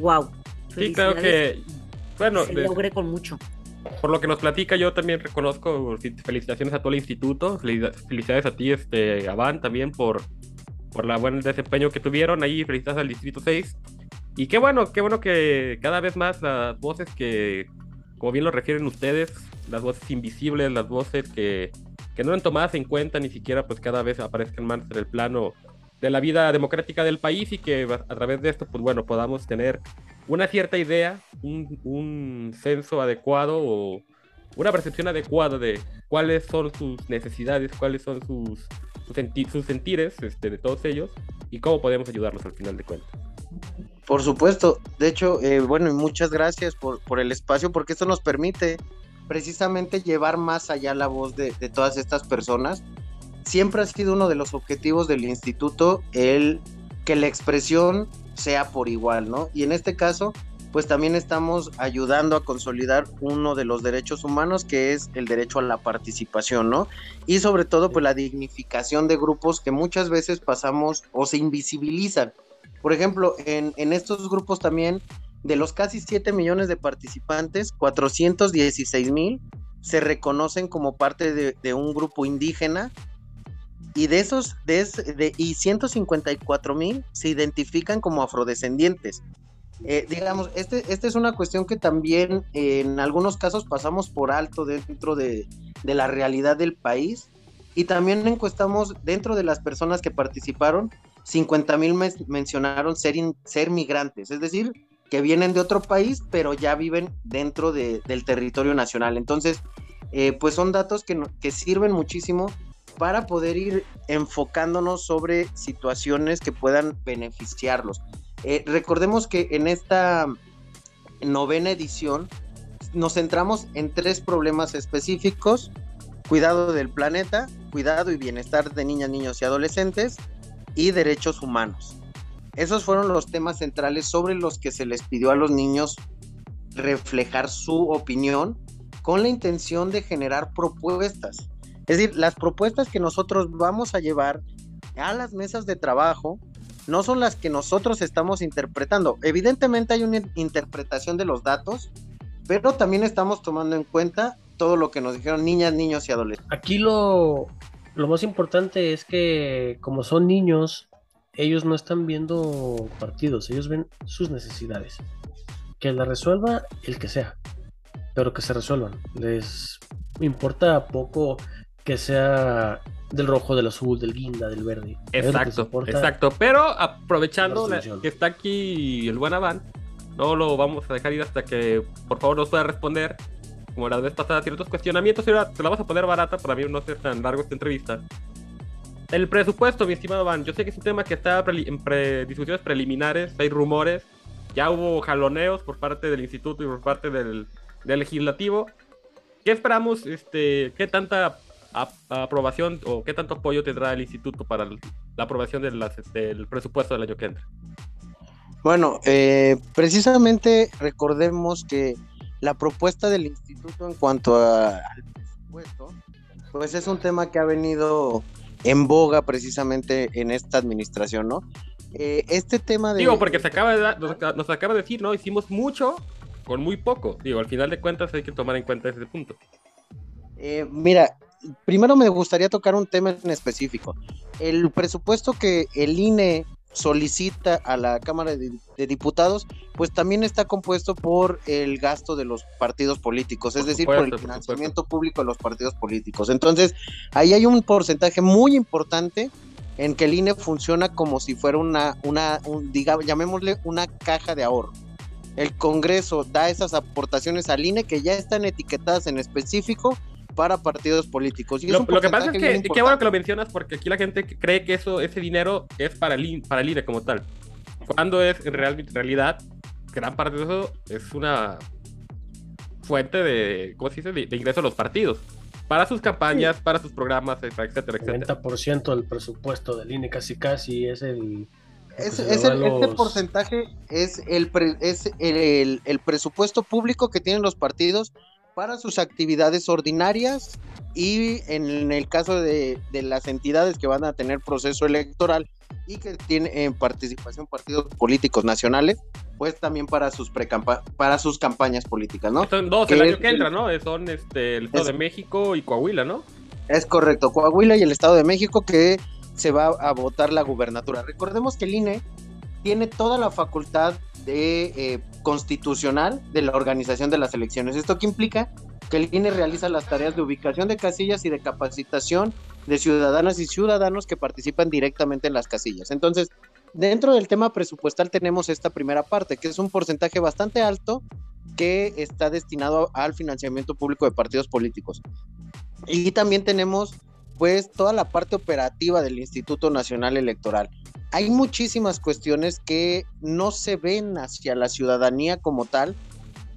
[SPEAKER 1] Wow.
[SPEAKER 2] Sí, creo que bueno,
[SPEAKER 1] se logre con mucho.
[SPEAKER 2] Por lo que nos platica, yo también reconozco felicitaciones a todo el instituto, felicidades a ti, este, Avan, también por, por la buen desempeño que tuvieron ahí, felicidades al Distrito 6. Y qué bueno, qué bueno que cada vez más las voces que, como bien lo refieren ustedes, las voces invisibles, las voces que, que no eran tomadas en cuenta ni siquiera pues cada vez aparezcan más en el plano de la vida democrática del país y que a través de esto pues bueno podamos tener una cierta idea, un, un censo adecuado o una percepción adecuada de cuáles son sus necesidades, cuáles son sus, sus, senti sus sentires este, de todos ellos y cómo podemos ayudarlos al final de cuentas.
[SPEAKER 7] Por supuesto, de hecho, eh, bueno, muchas gracias por, por el espacio porque esto nos permite precisamente llevar más allá la voz de, todas estas personas. Siempre ha sido uno de los objetivos del instituto el que la expresión sea por igual, ¿no? Y en este caso, pues también estamos ayudando a consolidar uno de los derechos humanos que es el derecho a la participación, ¿no? Y sobre todo, pues la dignificación de grupos que muchas veces pasamos o se invisibilizan. Por ejemplo, en estos grupos también, de los casi 7 millones de participantes, 416 mil se reconocen como parte de, de un grupo indígena. Y de esos, de, de- y 154 mil se identifican como afrodescendientes. Eh, digamos, este, esta es una cuestión que también eh, en algunos casos pasamos por alto dentro de, de la realidad del país. Y también encuestamos dentro de las personas que participaron, 50 mil mencionaron ser, ser migrantes, es decir, que vienen de otro país, pero ya viven dentro de- del territorio nacional. Entonces, eh, pues son datos que, que sirven muchísimo para poder ir enfocándonos sobre situaciones que puedan beneficiarlos. Eh, recordemos que en esta novena edición nos centramos en tres problemas específicos, cuidado del planeta, cuidado y bienestar de niñas, niños y adolescentes y derechos humanos. Esos fueron los temas centrales sobre los que se les pidió a los niños reflejar su opinión con la intención de generar propuestas. Es decir, las propuestas que nosotros vamos a llevar a las mesas de trabajo no son las que nosotros estamos interpretando. Evidentemente hay una interpretación de los datos, pero también estamos tomando en cuenta todo lo que nos dijeron niñas, niños y adolescentes.
[SPEAKER 8] Aquí lo, lo más importante es que como son niños, ellos no están viendo partidos, ellos ven sus necesidades. Que la resuelva el que sea, pero que se resuelvan. Les importa poco que sea del rojo, del azul, del guinda, del verde.
[SPEAKER 2] Exacto, exacto. Pero aprovechando
[SPEAKER 8] la
[SPEAKER 2] la-
[SPEAKER 8] solución.
[SPEAKER 2] que está aquí el buen Aván, no lo vamos a dejar ir hasta que por favor nos pueda responder, como la vez pasada, ciertos cuestionamientos. Y ahora te la vamos a poner barata para mí no ser tan largo esta entrevista. El presupuesto, mi estimado Van, yo sé que es un tema que está en pre- discusiones preliminares, hay rumores, ya hubo jaloneos por parte del instituto y por parte del, del legislativo. ¿Qué esperamos? Este, ¿Qué tanta aprobación o qué tanto apoyo tendrá el instituto para la aprobación del presupuesto del año que entra?
[SPEAKER 7] Bueno, eh, precisamente recordemos que la propuesta del instituto en cuanto a- al presupuesto, pues es un tema que ha venido en boga precisamente en esta administración, ¿no? Eh, este tema de...
[SPEAKER 2] Digo, porque se acaba de dar- nos, acaba- nos acaba de decir, ¿no? Hicimos mucho con muy poco. Digo, al final de cuentas hay que tomar en cuenta ese punto.
[SPEAKER 7] Eh, mira, primero me gustaría tocar un tema en específico. El presupuesto que el INE solicita a la Cámara de, de Diputados, pues también está compuesto por el gasto de los partidos políticos, es
[SPEAKER 2] Por
[SPEAKER 7] decir,
[SPEAKER 2] supuesto,
[SPEAKER 7] por el
[SPEAKER 2] por
[SPEAKER 7] financiamiento público de los partidos políticos. Entonces, ahí hay un porcentaje muy importante en que el INE funciona como si fuera una, una un, diga- llamémosle una caja de ahorro. El Congreso da esas aportaciones al INE que ya están etiquetadas en específico para partidos políticos. Y
[SPEAKER 2] Lo, que pasa es que, qué bueno que lo mencionas porque aquí la gente cree que eso, ese dinero es para el, para el INE como tal. Cuando es en real- en realidad, gran parte de eso es una fuente de, ¿cómo se dice?, de, de ingreso a los partidos. Para sus campañas, para sus programas, etcétera, etcétera.
[SPEAKER 8] El 90% del presupuesto del INE casi casi es el...
[SPEAKER 7] Es- el- Este
[SPEAKER 8] los-
[SPEAKER 7] porcentaje es, el, pre- es el, el- el presupuesto público que tienen los partidos para sus actividades ordinarias y en el caso de, de las entidades que van a tener proceso electoral y que tienen en participación partidos políticos nacionales, pues también para sus precampa para sus campañas políticas, ¿no?
[SPEAKER 2] Son dos
[SPEAKER 7] Que
[SPEAKER 2] el año
[SPEAKER 7] es-
[SPEAKER 2] que entra, ¿no? Son este, el Estado
[SPEAKER 7] Es-
[SPEAKER 2] de México y Coahuila, ¿no?
[SPEAKER 7] Es correcto, Coahuila y el Estado de México que se va a votar la gubernatura. Recordemos que el INE tiene toda la facultad eh, constitucional de la organización de las elecciones. ¿Esto qué implica? Que el INE realiza las tareas de ubicación de casillas y de capacitación de ciudadanas y ciudadanos que participan directamente en las casillas. Entonces, dentro del tema presupuestal tenemos esta primera parte, que es un porcentaje bastante alto que está destinado al financiamiento público de partidos políticos. Y también tenemos pues toda la parte operativa del Instituto Nacional Electoral. Hay muchísimas cuestiones que no se ven hacia la ciudadanía como tal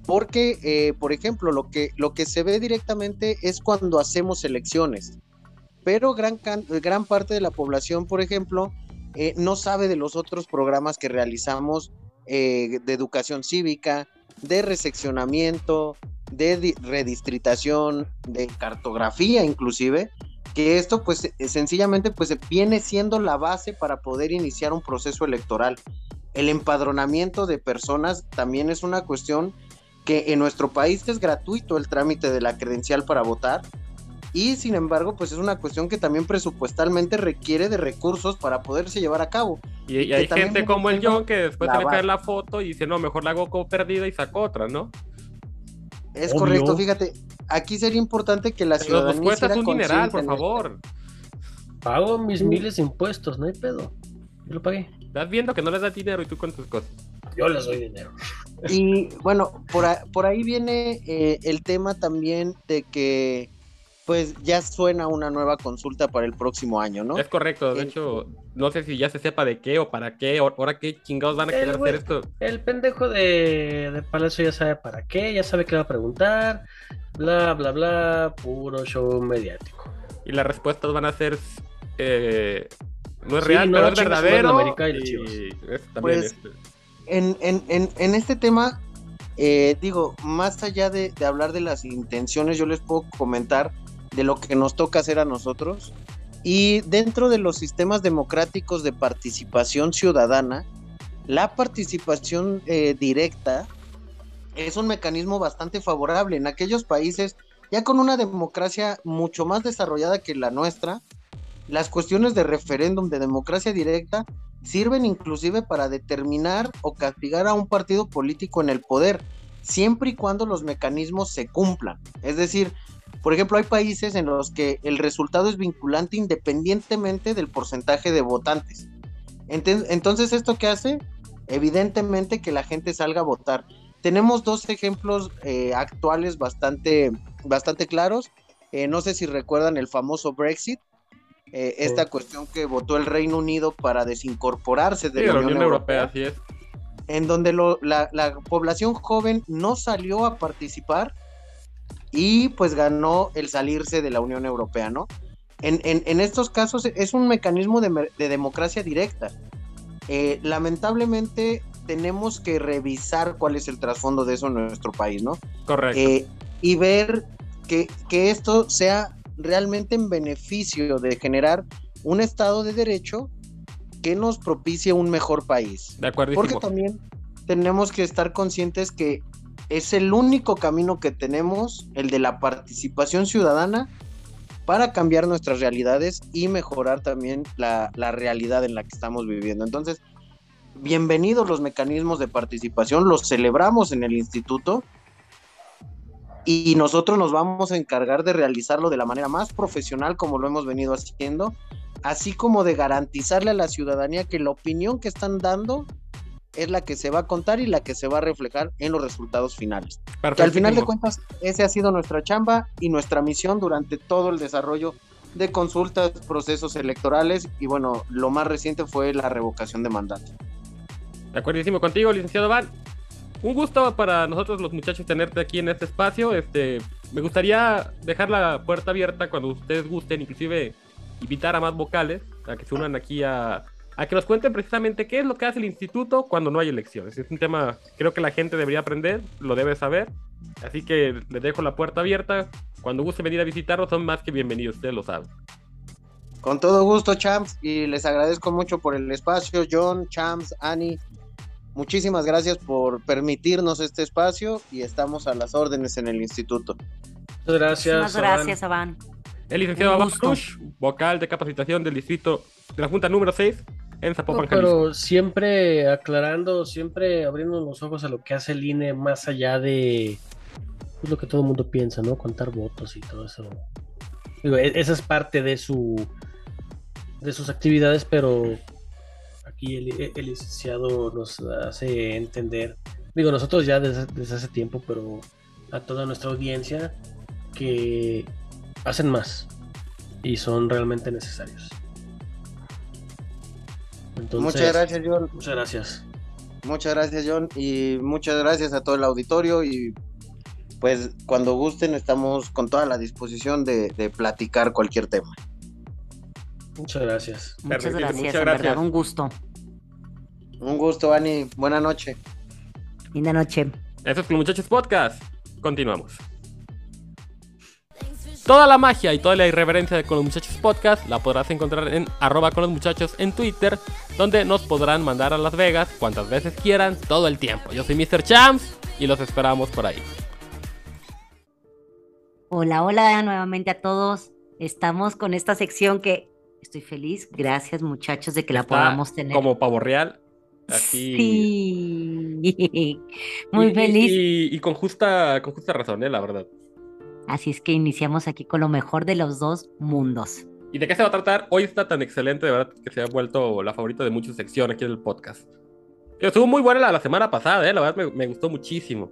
[SPEAKER 7] Porque, eh, por ejemplo, lo que, lo que se ve directamente es cuando hacemos elecciones. Pero gran, gran parte de la población, por ejemplo, eh, no sabe de los otros programas que realizamos eh, de educación cívica, de reseccionamiento, de di- redistritación, de cartografía inclusive, que esto pues eh, sencillamente pues viene siendo la base para poder iniciar un proceso electoral. El empadronamiento de personas también es una cuestión que en nuestro país es gratuito el trámite de la credencial para votar y sin embargo pues es una cuestión que también presupuestalmente requiere de recursos para poderse llevar a cabo.
[SPEAKER 2] Y, hay gente como el John que después se le cae la foto y dice, no, mejor la hago como perdida y saco otra, ¿no?
[SPEAKER 7] Es
[SPEAKER 8] Obvio.
[SPEAKER 7] correcto, fíjate, aquí sería importante que la
[SPEAKER 2] Pero
[SPEAKER 7] ciudadanía
[SPEAKER 2] nos cuesta un dineral, por favor.
[SPEAKER 8] Pago mis miles de impuestos, no hay pedo. Yo lo pagué.
[SPEAKER 2] Estás viendo que no les da dinero y tú con tus cosas.
[SPEAKER 8] Yo les doy dinero.
[SPEAKER 7] Y bueno, por, a- por ahí viene eh, el tema también de que pues ya suena una nueva consulta para el próximo año, ¿no?
[SPEAKER 2] Es correcto, de hecho, no sé si ya se sepa de qué o para qué, o- ahora qué chingados van a
[SPEAKER 8] El
[SPEAKER 2] querer
[SPEAKER 8] güey-
[SPEAKER 2] hacer esto.
[SPEAKER 8] El pendejo de, de Palacio ya sabe para qué, ya sabe qué va a preguntar. Bla, bla, bla. Puro show mediático.
[SPEAKER 2] Y las respuestas van a ser. eh, no es
[SPEAKER 8] Sí,
[SPEAKER 2] real,
[SPEAKER 8] no,
[SPEAKER 2] pero es verdadero.
[SPEAKER 8] Y
[SPEAKER 2] es también
[SPEAKER 7] Pues,
[SPEAKER 2] este,
[SPEAKER 7] En, en, en, en este tema, eh, digo, más allá de, de hablar de las intenciones, yo les puedo comentar de lo que nos toca hacer a nosotros. Y dentro de los sistemas democráticos de participación ciudadana, la participación eh, directa es un mecanismo bastante favorable en aquellos países ya con una democracia mucho más desarrollada que la nuestra. Las cuestiones de referéndum, de democracia directa, sirven inclusive para determinar o castigar a un partido político en el poder, siempre y cuando los mecanismos se cumplan. Es decir, por ejemplo, hay países en los que el resultado es vinculante independientemente del porcentaje de votantes. Entonces, ¿esto qué hace? Evidentemente que la gente salga a votar. Tenemos dos ejemplos eh, actuales bastante, bastante claros. Eh, no sé si recuerdan el famoso Brexit, eh, esta
[SPEAKER 8] Oh.
[SPEAKER 7] cuestión que votó el Reino Unido para desincorporarse de
[SPEAKER 2] sí,
[SPEAKER 7] la,
[SPEAKER 2] la Unión Europea, así es.
[SPEAKER 7] en donde lo- la, la población joven no salió a participar y pues ganó el salirse de la Unión Europea, ¿no? En, en- en estos casos es un mecanismo de, de democracia directa. Eh, lamentablemente tenemos que revisar cuál es el trasfondo de eso en nuestro país, ¿no?
[SPEAKER 2] Correcto.
[SPEAKER 7] Eh, y ver que, que esto sea realmente en beneficio de generar un Estado de Derecho que nos propicie un mejor país.
[SPEAKER 2] de acuerdo.
[SPEAKER 7] Porque también tenemos que estar conscientes que es el único camino que tenemos, el de la participación ciudadana, para cambiar nuestras realidades y mejorar también la, la realidad en la que estamos viviendo. Entonces, bienvenidos los mecanismos de participación, los celebramos en el instituto y nosotros nos vamos a encargar de realizarlo de la manera más profesional como lo hemos venido haciendo, así como de garantizarle a la ciudadanía que la opinión que están dando es la que se va a contar y la que se va a reflejar en los resultados finales. Que al final de cuentas, ese ha sido nuestra chamba y nuestra misión durante todo el desarrollo de consultas, procesos electorales y bueno, lo más reciente fue la revocación de mandato.
[SPEAKER 2] De acuerdísimo contigo, licenciado Van. Un gusto para nosotros los muchachos tenerte aquí en este espacio. Este, me gustaría dejar la puerta abierta cuando ustedes gusten, inclusive invitar a más vocales a que se unan aquí a, a que nos cuenten precisamente qué es lo que hace el instituto cuando no hay elecciones. Es un tema que creo que la gente debería aprender, lo debe saber. Así que les dejo la puerta abierta. Cuando gusten venir a visitarnos, son más que bienvenidos, ustedes lo saben.
[SPEAKER 7] Con todo gusto, Champs, y les agradezco mucho por el espacio, John, Champs, Annie. Muchísimas gracias por permitirnos este espacio y estamos a las órdenes en el instituto.
[SPEAKER 8] Muchas gracias.
[SPEAKER 1] Muchísimas gracias, Avan.
[SPEAKER 2] El licenciado. Cruz, vocal de capacitación del distrito de la Junta número 6 en Zapopan,
[SPEAKER 8] pero siempre aclarando, siempre abriendo los ojos a lo que hace el INE más allá de pues, lo que todo el mundo piensa, ¿no? Contar votos y todo eso. Digo, e- esa es parte de su de sus actividades, pero aquí el, el licenciado nos hace entender, digo, nosotros ya desde, desde hace tiempo, pero a toda nuestra audiencia que hacen más y son realmente necesarios. Entonces,
[SPEAKER 7] Muchas gracias, John.
[SPEAKER 8] Muchas gracias.
[SPEAKER 7] Muchas gracias, John, y muchas gracias a todo el auditorio y pues cuando gusten estamos con toda la disposición de, de platicar cualquier tema.
[SPEAKER 8] Muchas gracias.
[SPEAKER 1] Muchas gracias,
[SPEAKER 2] muchas
[SPEAKER 1] en verdad,
[SPEAKER 2] gracias.
[SPEAKER 1] un gusto.
[SPEAKER 7] Un gusto, Ani. Buena noche.
[SPEAKER 1] Linda noche.
[SPEAKER 2] Eso es con los muchachos podcast. Continuamos. Toda la magia y toda la irreverencia de Con los Muchachos Podcast la podrás encontrar en arroba con los muchachos en Twitter, donde nos podrán mandar a Las Vegas cuantas veces quieran, todo el tiempo. Yo soy Mr. Champs y los esperamos por ahí.
[SPEAKER 1] Hola, hola nuevamente a todos. Estamos con esta sección que estoy feliz. Gracias, muchachos, de que la
[SPEAKER 2] Está
[SPEAKER 1] podamos tener.
[SPEAKER 2] Como pavo real.
[SPEAKER 1] Sí. Muy
[SPEAKER 2] y-
[SPEAKER 1] feliz.
[SPEAKER 2] Y, y con, justa, con justa razón, eh, la verdad.
[SPEAKER 1] Así es que iniciamos aquí con lo mejor de los dos mundos.
[SPEAKER 2] ¿Y de qué se va a tratar? Hoy está tan excelente, de verdad, que se ha vuelto la favorita de muchas secciones aquí en el podcast. Pero estuvo muy buena la, la semana pasada, eh, la verdad me, me gustó muchísimo.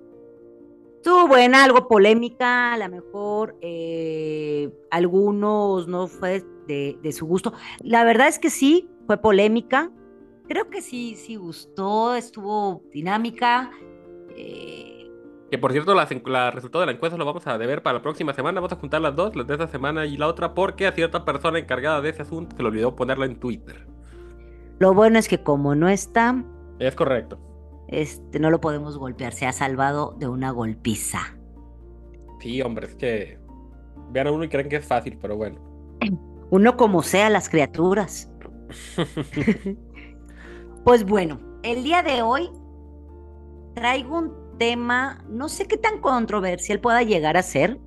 [SPEAKER 1] Estuvo buena, algo polémica, a lo mejor eh, algunos no fue de, de su gusto. La verdad es que sí, fue polémica. Creo que sí, sí gustó, estuvo dinámica. eh,
[SPEAKER 2] Que por cierto, la resultado de la encuesta lo vamos a deber para la próxima semana. Vamos a juntar las dos, las de esta semana y la otra, porque a cierta persona encargada de ese asunto se le olvidó ponerla en Twitter.
[SPEAKER 1] lo bueno es que como no está,
[SPEAKER 2] Es correcto.
[SPEAKER 1] este, no lo podemos golpear, se ha salvado de una golpiza.
[SPEAKER 2] Sí, hombre, es que vean a uno y creen que es fácil, pero bueno.
[SPEAKER 1] Uno como sea las criaturas. Pues bueno, el día de hoy traigo un tema, no sé qué tan controversial pueda llegar a ser,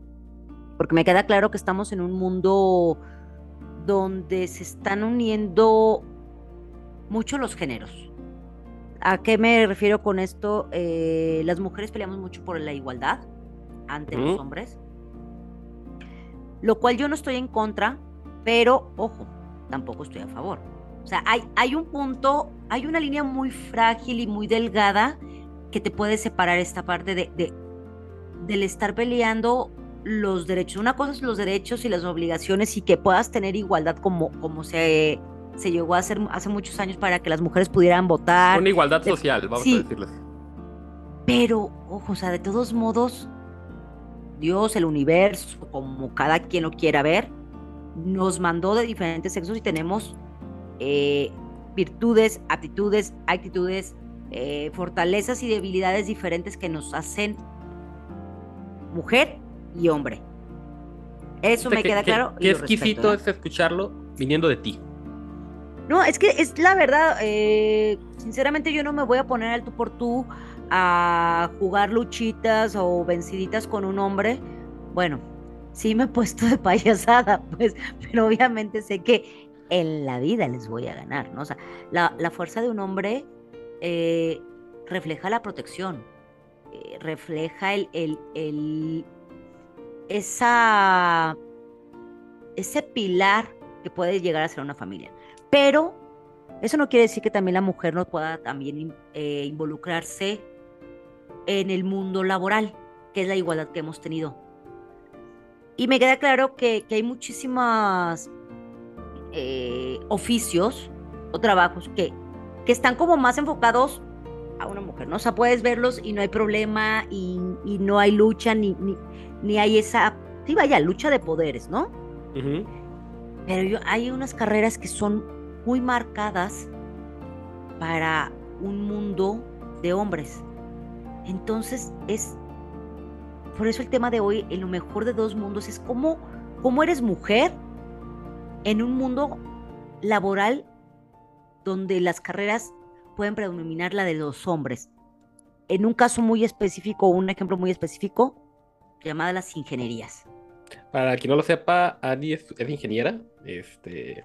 [SPEAKER 1] porque me queda claro que estamos en un mundo donde se están uniendo mucho los géneros. ¿A qué me refiero con esto? Eh, las mujeres peleamos mucho por la igualdad ante los hombres, lo cual yo no estoy en contra, pero ojo, tampoco estoy a favor. O sea, hay, hay un punto, hay una línea muy frágil y muy delgada que te puede separar esta parte de, de- del estar peleando los derechos. Una cosa es los derechos y las obligaciones y que puedas tener igualdad como, como se, se llegó a hacer hace muchos años para que las mujeres pudieran votar.
[SPEAKER 2] Una igualdad
[SPEAKER 1] de-
[SPEAKER 2] social, vamos
[SPEAKER 1] sí.
[SPEAKER 2] a decirles.
[SPEAKER 1] Pero, ojo, o sea, de todos modos, Dios, el universo, como cada quien lo quiera ver, nos mandó de diferentes sexos y tenemos eh, virtudes, aptitudes, actitudes, eh, fortalezas y debilidades diferentes que nos hacen mujer y hombre. Eso me queda claro.
[SPEAKER 2] Qué
[SPEAKER 1] respeto,
[SPEAKER 2] exquisito
[SPEAKER 1] ¿no?
[SPEAKER 2] es escucharlo viniendo de ti.
[SPEAKER 1] No, es que es la verdad, eh, sinceramente yo no me voy a poner al tú por tú a jugar luchitas o venciditas con un hombre. Bueno, sí me he puesto de payasada, pues, pero obviamente sé que en la vida les voy a ganar, ¿no? O sea, la, la fuerza de un hombre eh, refleja la protección, eh, refleja el, el, el- esa, ese pilar que puede llegar a ser una familia. Pero eso no quiere decir que también la mujer no pueda también eh, involucrarse en el mundo laboral, que es la igualdad que hemos tenido. Y me queda claro que, que hay muchísimos oficios o trabajos que, que están como más enfocados a una mujer, ¿no? O sea, puedes verlos y no hay problema y, y no hay lucha ni, ni, ni hay esa, sí, vaya, lucha de poderes, ¿no? Pero yo- hay unas carreras que son muy marcadas para un mundo de hombres. Entonces es, por eso el tema de hoy, en lo mejor de dos mundos, es cómo, cómo eres mujer en un mundo laboral donde las carreras pueden predominar la de los hombres. En un caso muy específico, un ejemplo muy específico, llamada las ingenierías.
[SPEAKER 2] Para quien no lo sepa, Annie es, es ingeniera. Este.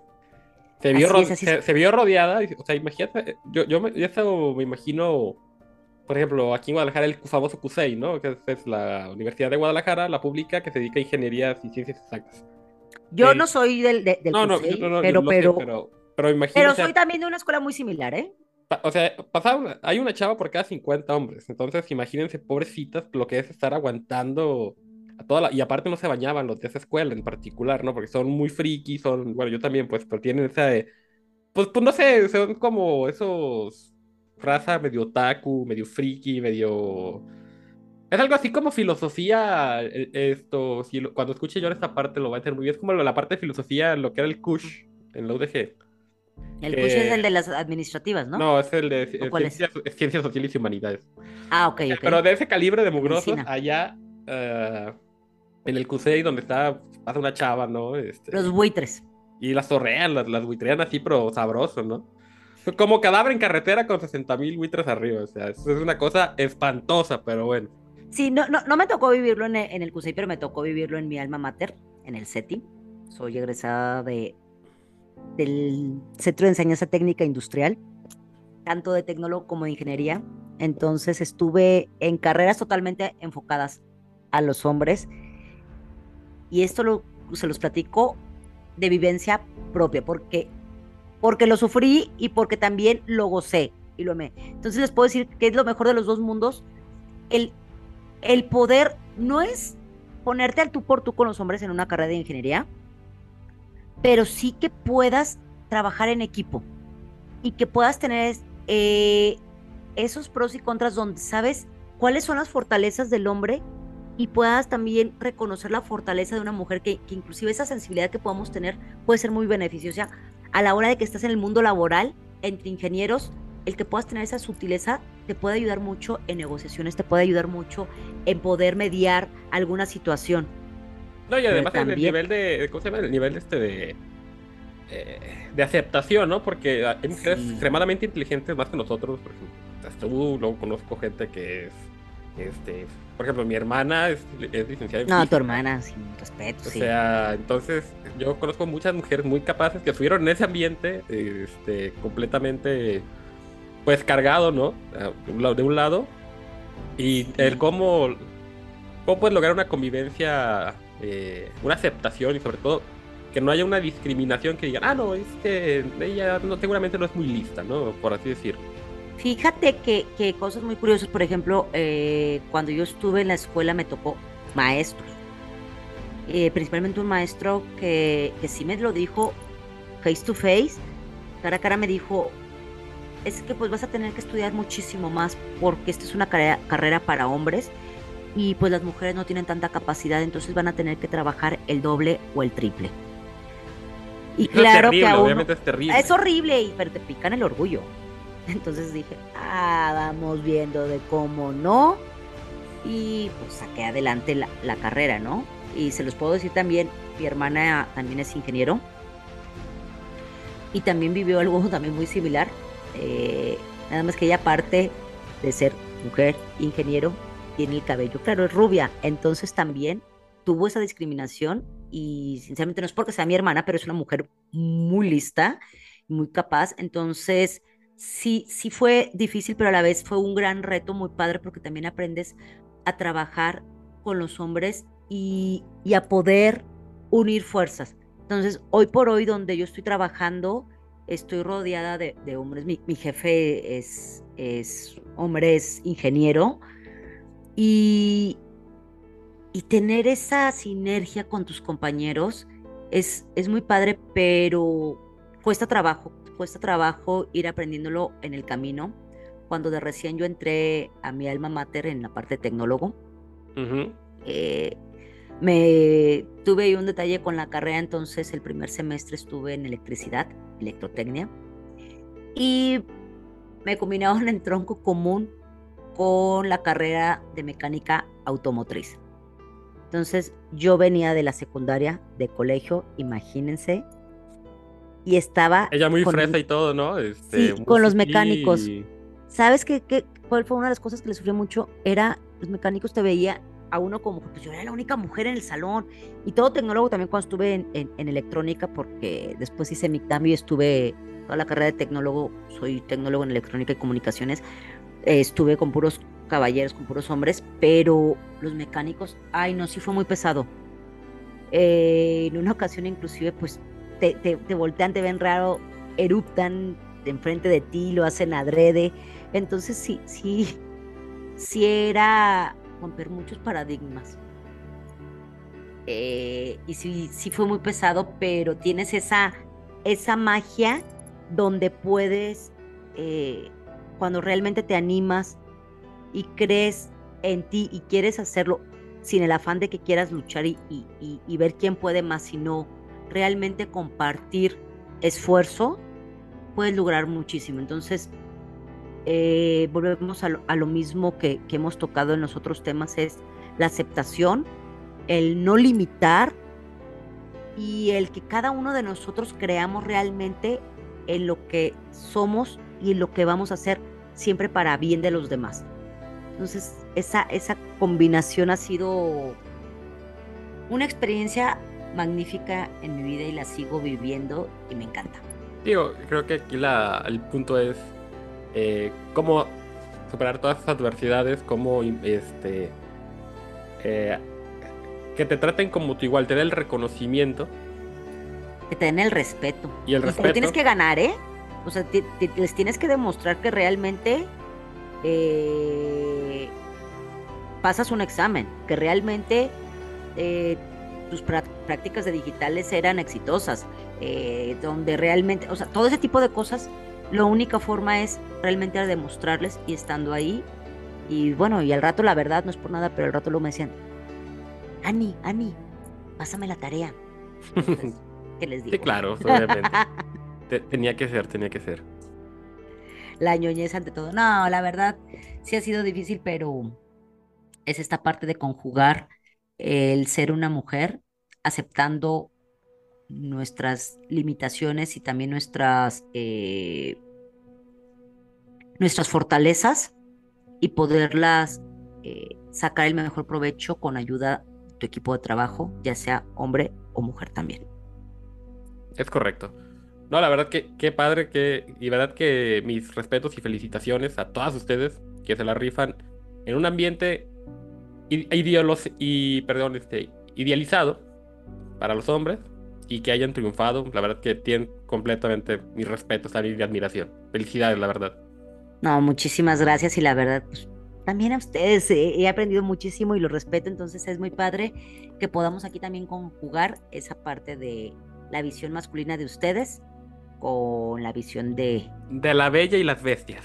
[SPEAKER 2] Se vio,
[SPEAKER 1] es,
[SPEAKER 2] se, vio rodeada. O sea, imagínate. Yo, yo, me, yo eso me imagino. Por ejemplo, aquí en Guadalajara, el famoso CUSEI, ¿no? Que es, es la Universidad de Guadalajara, la pública, que se dedica a ingenierías y ciencias exactas.
[SPEAKER 1] Yo
[SPEAKER 2] Eh,
[SPEAKER 1] no soy del, de- del
[SPEAKER 2] No,
[SPEAKER 1] CUSEI,
[SPEAKER 2] no, no, yo
[SPEAKER 1] pero,
[SPEAKER 2] lo sé,
[SPEAKER 1] pero,
[SPEAKER 2] pero, pero imagino.
[SPEAKER 1] pero soy también de una escuela muy similar, ¿eh?
[SPEAKER 2] o sea, una- hay una chava por cada 50 hombres. Entonces, imagínense, pobrecitas, lo que es estar aguantando a toda la... Y aparte no se bañaban los de esa escuela en particular, ¿no? Porque son muy frikis, son... Bueno, yo también, pues, pero tienen esa... de- Pues, pues no sé, son como esos... raza medio otaku, medio friki, medio... Es algo así como filosofía, eh, esto, si lo- cuando escuche yo esta parte lo va a entender muy bien, es como la parte de filosofía, lo que era el Kush en la UDG.
[SPEAKER 1] El push es el de las administrativas, ¿no?
[SPEAKER 2] No, es el de eh, ciencias, es ciencias sociales y humanidades.
[SPEAKER 1] Ah, ok, ok.
[SPEAKER 2] Pero de ese calibre de mugrosos, allá eh, en el CUSEI, donde está, pasa una chava, ¿no? Este,
[SPEAKER 1] Los buitres.
[SPEAKER 2] y las torrean, las, las buitrean así, pero sabroso, ¿no? Como cadáver en carretera con 60 mil buitres arriba, o sea, eso es una cosa espantosa, pero bueno.
[SPEAKER 1] Sí, no, no, no me tocó vivirlo en el, en el CUSEI, pero me tocó vivirlo en mi alma mater, en el CETI. Soy egresada de, del Centro de Enseñanza Técnica Industrial, tanto de tecnólogo como de ingeniería. Entonces estuve en carreras totalmente enfocadas a los hombres. Y esto lo, se los platico de vivencia propia, porque, porque lo sufrí y porque también lo gocé y lo amé. Entonces les puedo decir que es lo mejor de los dos mundos. El, el poder no es ponerte al tú por tú con los hombres en una carrera de ingeniería, pero sí que puedas trabajar en equipo y que puedas tener eh, esos pros y contras donde sabes cuáles son las fortalezas del hombre y puedas también reconocer la fortaleza de una mujer que, inclusive esa sensibilidad que podamos tener puede ser muy beneficiosa a la hora de que estás en el mundo laboral entre ingenieros el que puedas tener esa sutileza te puede ayudar mucho en negociaciones, te puede ayudar mucho en poder mediar alguna situación.
[SPEAKER 2] No, y además el
[SPEAKER 1] también-
[SPEAKER 2] nivel de, ¿cómo se llama? El nivel este de, eh, de aceptación, ¿no? Porque hay mujeres
[SPEAKER 1] Sí.
[SPEAKER 2] extremadamente inteligentes más que nosotros, por ejemplo. Hasta tú, luego conozco gente que es, este, por ejemplo, mi hermana es, es licenciada en
[SPEAKER 1] No, tu hermana, sin respeto,
[SPEAKER 2] O
[SPEAKER 1] sí.
[SPEAKER 2] sea, entonces yo conozco muchas mujeres muy capaces que estuvieron en ese ambiente este, completamente pues cargado, ¿no? Ah, De un lado, de un lado. Y el cómo, cómo puedes lograr una convivencia, eh, una aceptación y sobre todo que no haya una discriminación que digan, ah, no, es que ella no, seguramente no es muy lista, ¿no? Por así decirlo.
[SPEAKER 1] Fíjate que, que cosas muy curiosas, por ejemplo, eh, cuando yo estuve en la escuela me tocó maestros, Eh, principalmente un maestro que, que sí me lo dijo face to face, cara a cara me dijo, es que pues vas a tener que estudiar muchísimo más porque esta es una carrera, carrera para hombres y pues las mujeres no tienen tanta capacidad, entonces van a tener que trabajar el doble o el triple. Y claro
[SPEAKER 2] terrible,
[SPEAKER 1] que a uno,
[SPEAKER 2] obviamente es terrible.
[SPEAKER 1] es horrible, y, pero te pican el orgullo. Entonces dije, ah, vamos viendo de cómo no. Y pues saqué adelante la, la carrera, ¿no? Y se los puedo decir también, mi hermana también es ingeniero. Y también vivió algo también muy similar. eh, nada más que ella aparte de ser mujer, ingeniero, tiene el cabello, claro, es rubia. Entonces también tuvo esa discriminación y sinceramente no es porque sea mi hermana, pero es una mujer muy lista, muy capaz. Entonces, sí, sí fue difícil, pero a la vez fue un gran reto muy padre porque también aprendes a trabajar con los hombres y, y a poder unir fuerzas. Entonces, hoy por hoy, donde yo estoy trabajando, estoy rodeada de, hombres. Mi, mi jefe es, es hombre, es ingeniero. Y, y tener esa sinergia con tus compañeros es, es muy padre, pero cuesta trabajo, cuesta trabajo ir aprendiéndolo en el camino. Cuando de recién yo entré a mi alma mater en la parte de tecnólogo, eh, me tuve un detalle con la carrera, entonces el primer semestre estuve en electricidad, electrotecnia, y me combinaron en tronco común con la carrera de mecánica automotriz. Entonces yo venía de la secundaria, de colegio, imagínense, y estaba...
[SPEAKER 2] Ella muy
[SPEAKER 1] con-
[SPEAKER 2] fresa y todo, ¿no? Este,
[SPEAKER 1] Sí, con los mecánicos. ¿Sabes qué, qué- cuál fue una de las cosas que le sufrió mucho? Era, los mecánicos te veía a uno como, pues yo era la única mujer en el salón. Y todo tecnólogo también cuando estuve en, en- en electrónica, porque después hice mi cambio y estuve toda la carrera de tecnólogo, soy tecnólogo en electrónica y comunicaciones, eh, estuve con puros caballeros, con puros hombres, pero los mecánicos, ay no, sí fue muy pesado. Eh, en una ocasión inclusive, pues te, te, te voltean, te ven raro, eruptan enfrente de ti, lo hacen adrede. Entonces sí, sí, sí era romper muchos paradigmas. Eh, y sí, sí fue muy pesado, pero tienes esa, esa magia donde puedes cuando realmente te animas y crees en ti y quieres hacerlo sin el afán de que quieras luchar y, y- y- ver quién puede más, sino realmente compartir esfuerzo, puedes lograr muchísimo. Entonces, eh, volvemos a lo, a lo mismo que, que hemos tocado en los otros temas, es la aceptación, el no limitar y el que cada uno de nosotros creamos realmente en lo que somos y en lo que vamos a hacer siempre para bien de los demás. Entonces, esa, esa combinación ha sido una experiencia magnífica en mi vida y la sigo viviendo y me encanta.
[SPEAKER 2] Digo, creo que aquí la, el punto es eh, cómo superar todas esas adversidades, cómo este eh, que te traten como tu igual, te dé el reconocimiento
[SPEAKER 1] Que te den el respeto.
[SPEAKER 2] y el respeto.
[SPEAKER 1] tienes que ganar, ¿eh? O sea, les tienes que demostrar que realmente eh, pasas un examen, que realmente eh, tus prá- prácticas de digitales eran exitosas, eh, donde realmente, o sea, todo ese tipo de cosas, la única forma es realmente demostrarles y estando ahí. Y bueno, y al rato, la verdad, no es por nada, pero al rato luego me decían, Ani, Ani, pásame la tarea. Entonces, ¿Qué les digo?
[SPEAKER 2] Sí, claro, obviamente. Te- tenía que ser, tenía que ser.
[SPEAKER 1] la ñoñez ante todo. No, la verdad sí ha sido difícil, pero es esta parte de conjugar el ser una mujer, aceptando nuestras limitaciones y también nuestras, eh, nuestras fortalezas y poderlas eh, sacar el mejor provecho con ayuda de tu equipo de trabajo, ya sea hombre o mujer también.
[SPEAKER 2] Es correcto. No, la verdad que qué padre que y verdad que mis respetos y felicitaciones a todas ustedes que se la rifan en un ambiente ideolos- y perdón, este idealizado para los hombres y que hayan triunfado, la verdad que tienen completamente mis respetos y mi admiración. Felicidades, la verdad.
[SPEAKER 1] No, muchísimas gracias y la verdad, pues, también a ustedes eh, he aprendido muchísimo y lo respeto, entonces es muy padre que podamos aquí también conjugar esa parte de la visión masculina de ustedes con la visión de,
[SPEAKER 2] De la bella y las bestias.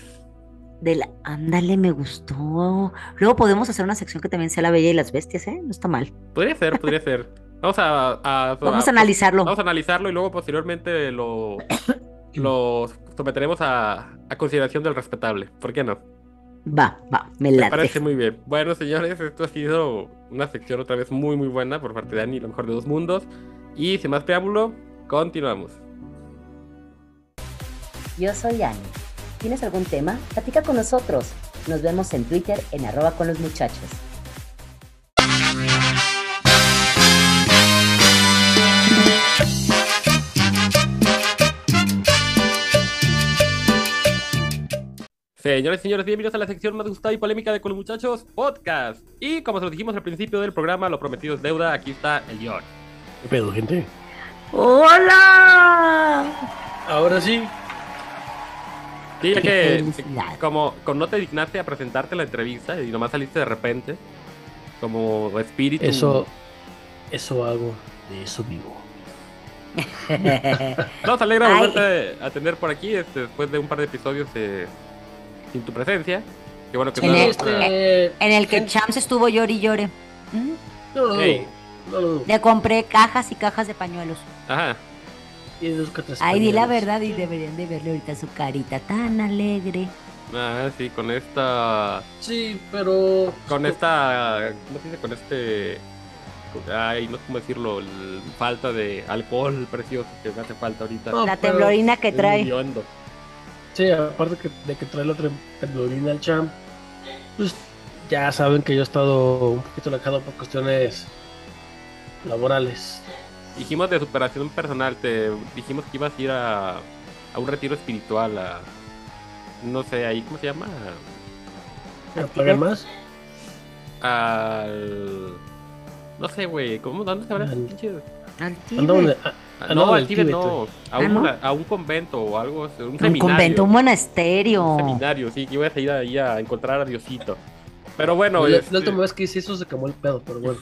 [SPEAKER 1] de la... Ándale, me gustó. Luego podemos hacer una sección que también sea la bella y las bestias, ¿eh? No está mal.
[SPEAKER 2] Podría ser, podría ser. Vamos a, a-
[SPEAKER 1] Vamos a
[SPEAKER 2] a-
[SPEAKER 1] analizarlo.
[SPEAKER 2] Vamos a analizarlo y luego posteriormente lo, lo someteremos a, a consideración del respetable. ¿Por qué no?
[SPEAKER 1] Va, va, me
[SPEAKER 2] Me
[SPEAKER 1] late.
[SPEAKER 2] parece muy bien. Bueno, señores, esto ha sido una sección otra vez muy, muy buena por parte de Ani, lo mejor de dos mundos. Y sin más preámbulo, continuamos.
[SPEAKER 1] Yo soy Ani. ¿Tienes algún tema? Platica con nosotros. Nos vemos en Twitter en arroba con los muchachos.
[SPEAKER 2] Señores y señores, bienvenidos a la sección más gustada y polémica de Con los Muchachos Podcast. Y como se lo dijimos al principio del programa, lo prometido es deuda, aquí está el guion.
[SPEAKER 8] ¿Qué pedo, gente?
[SPEAKER 1] ¡Hola!
[SPEAKER 8] Ahora sí.
[SPEAKER 2] Sí, ya que como, como no te dignaste a presentarte la entrevista y nomás saliste de repente, como espíritu.
[SPEAKER 8] Eso, eso hago, de eso vivo.
[SPEAKER 2] Nos alegra volverte a tener por aquí este, después de un par de episodios eh, sin tu presencia. Qué bueno que
[SPEAKER 1] En
[SPEAKER 2] no-
[SPEAKER 1] el-
[SPEAKER 8] Este,
[SPEAKER 1] En el que Champs estuvo llore y llore. ¿Mm?
[SPEAKER 8] No, no, no.
[SPEAKER 1] Le compré cajas y cajas de pañuelos.
[SPEAKER 2] Ajá.
[SPEAKER 8] Y dos que tres
[SPEAKER 1] Ay, di la verdad y deberían de verle ahorita su carita tan alegre.
[SPEAKER 2] Ah, sí, con esta.
[SPEAKER 8] Sí, pero.
[SPEAKER 2] Con esta. ¿Cómo se dice? Con este. Ay, no sé cómo decirlo. el- falta de alcohol precioso que me hace falta ahorita.
[SPEAKER 8] No,
[SPEAKER 1] La
[SPEAKER 8] pero-
[SPEAKER 1] temblorina que trae.
[SPEAKER 8] Sí, aparte que, de que trae la temblorina al champ, pues ya saben que yo he estado un poquito alejado por cuestiones laborales.
[SPEAKER 2] Dijimos de superación personal, te dijimos que ibas a ir a, a un retiro espiritual, a no sé, ahí, ¿cómo se llama?
[SPEAKER 8] ¿Me pagan más?
[SPEAKER 2] Al no sé, güey, ¿cómo dónde se van
[SPEAKER 8] Al-
[SPEAKER 2] esos pinches?
[SPEAKER 1] Al Tíbet.
[SPEAKER 8] ah,
[SPEAKER 2] Ah,
[SPEAKER 8] Ah,
[SPEAKER 2] no, al Tíbet no, a
[SPEAKER 1] Ah,
[SPEAKER 2] un,
[SPEAKER 1] ¿no?
[SPEAKER 2] a un convento o algo, un
[SPEAKER 1] Un
[SPEAKER 2] seminario.
[SPEAKER 1] convento, un monasterio.
[SPEAKER 2] Un seminario, sí, que ibas a ir ahí a encontrar a Diosito. Pero bueno,
[SPEAKER 8] la,
[SPEAKER 2] este,
[SPEAKER 8] la última vez que hice eso se quemó el pedo, pero bueno.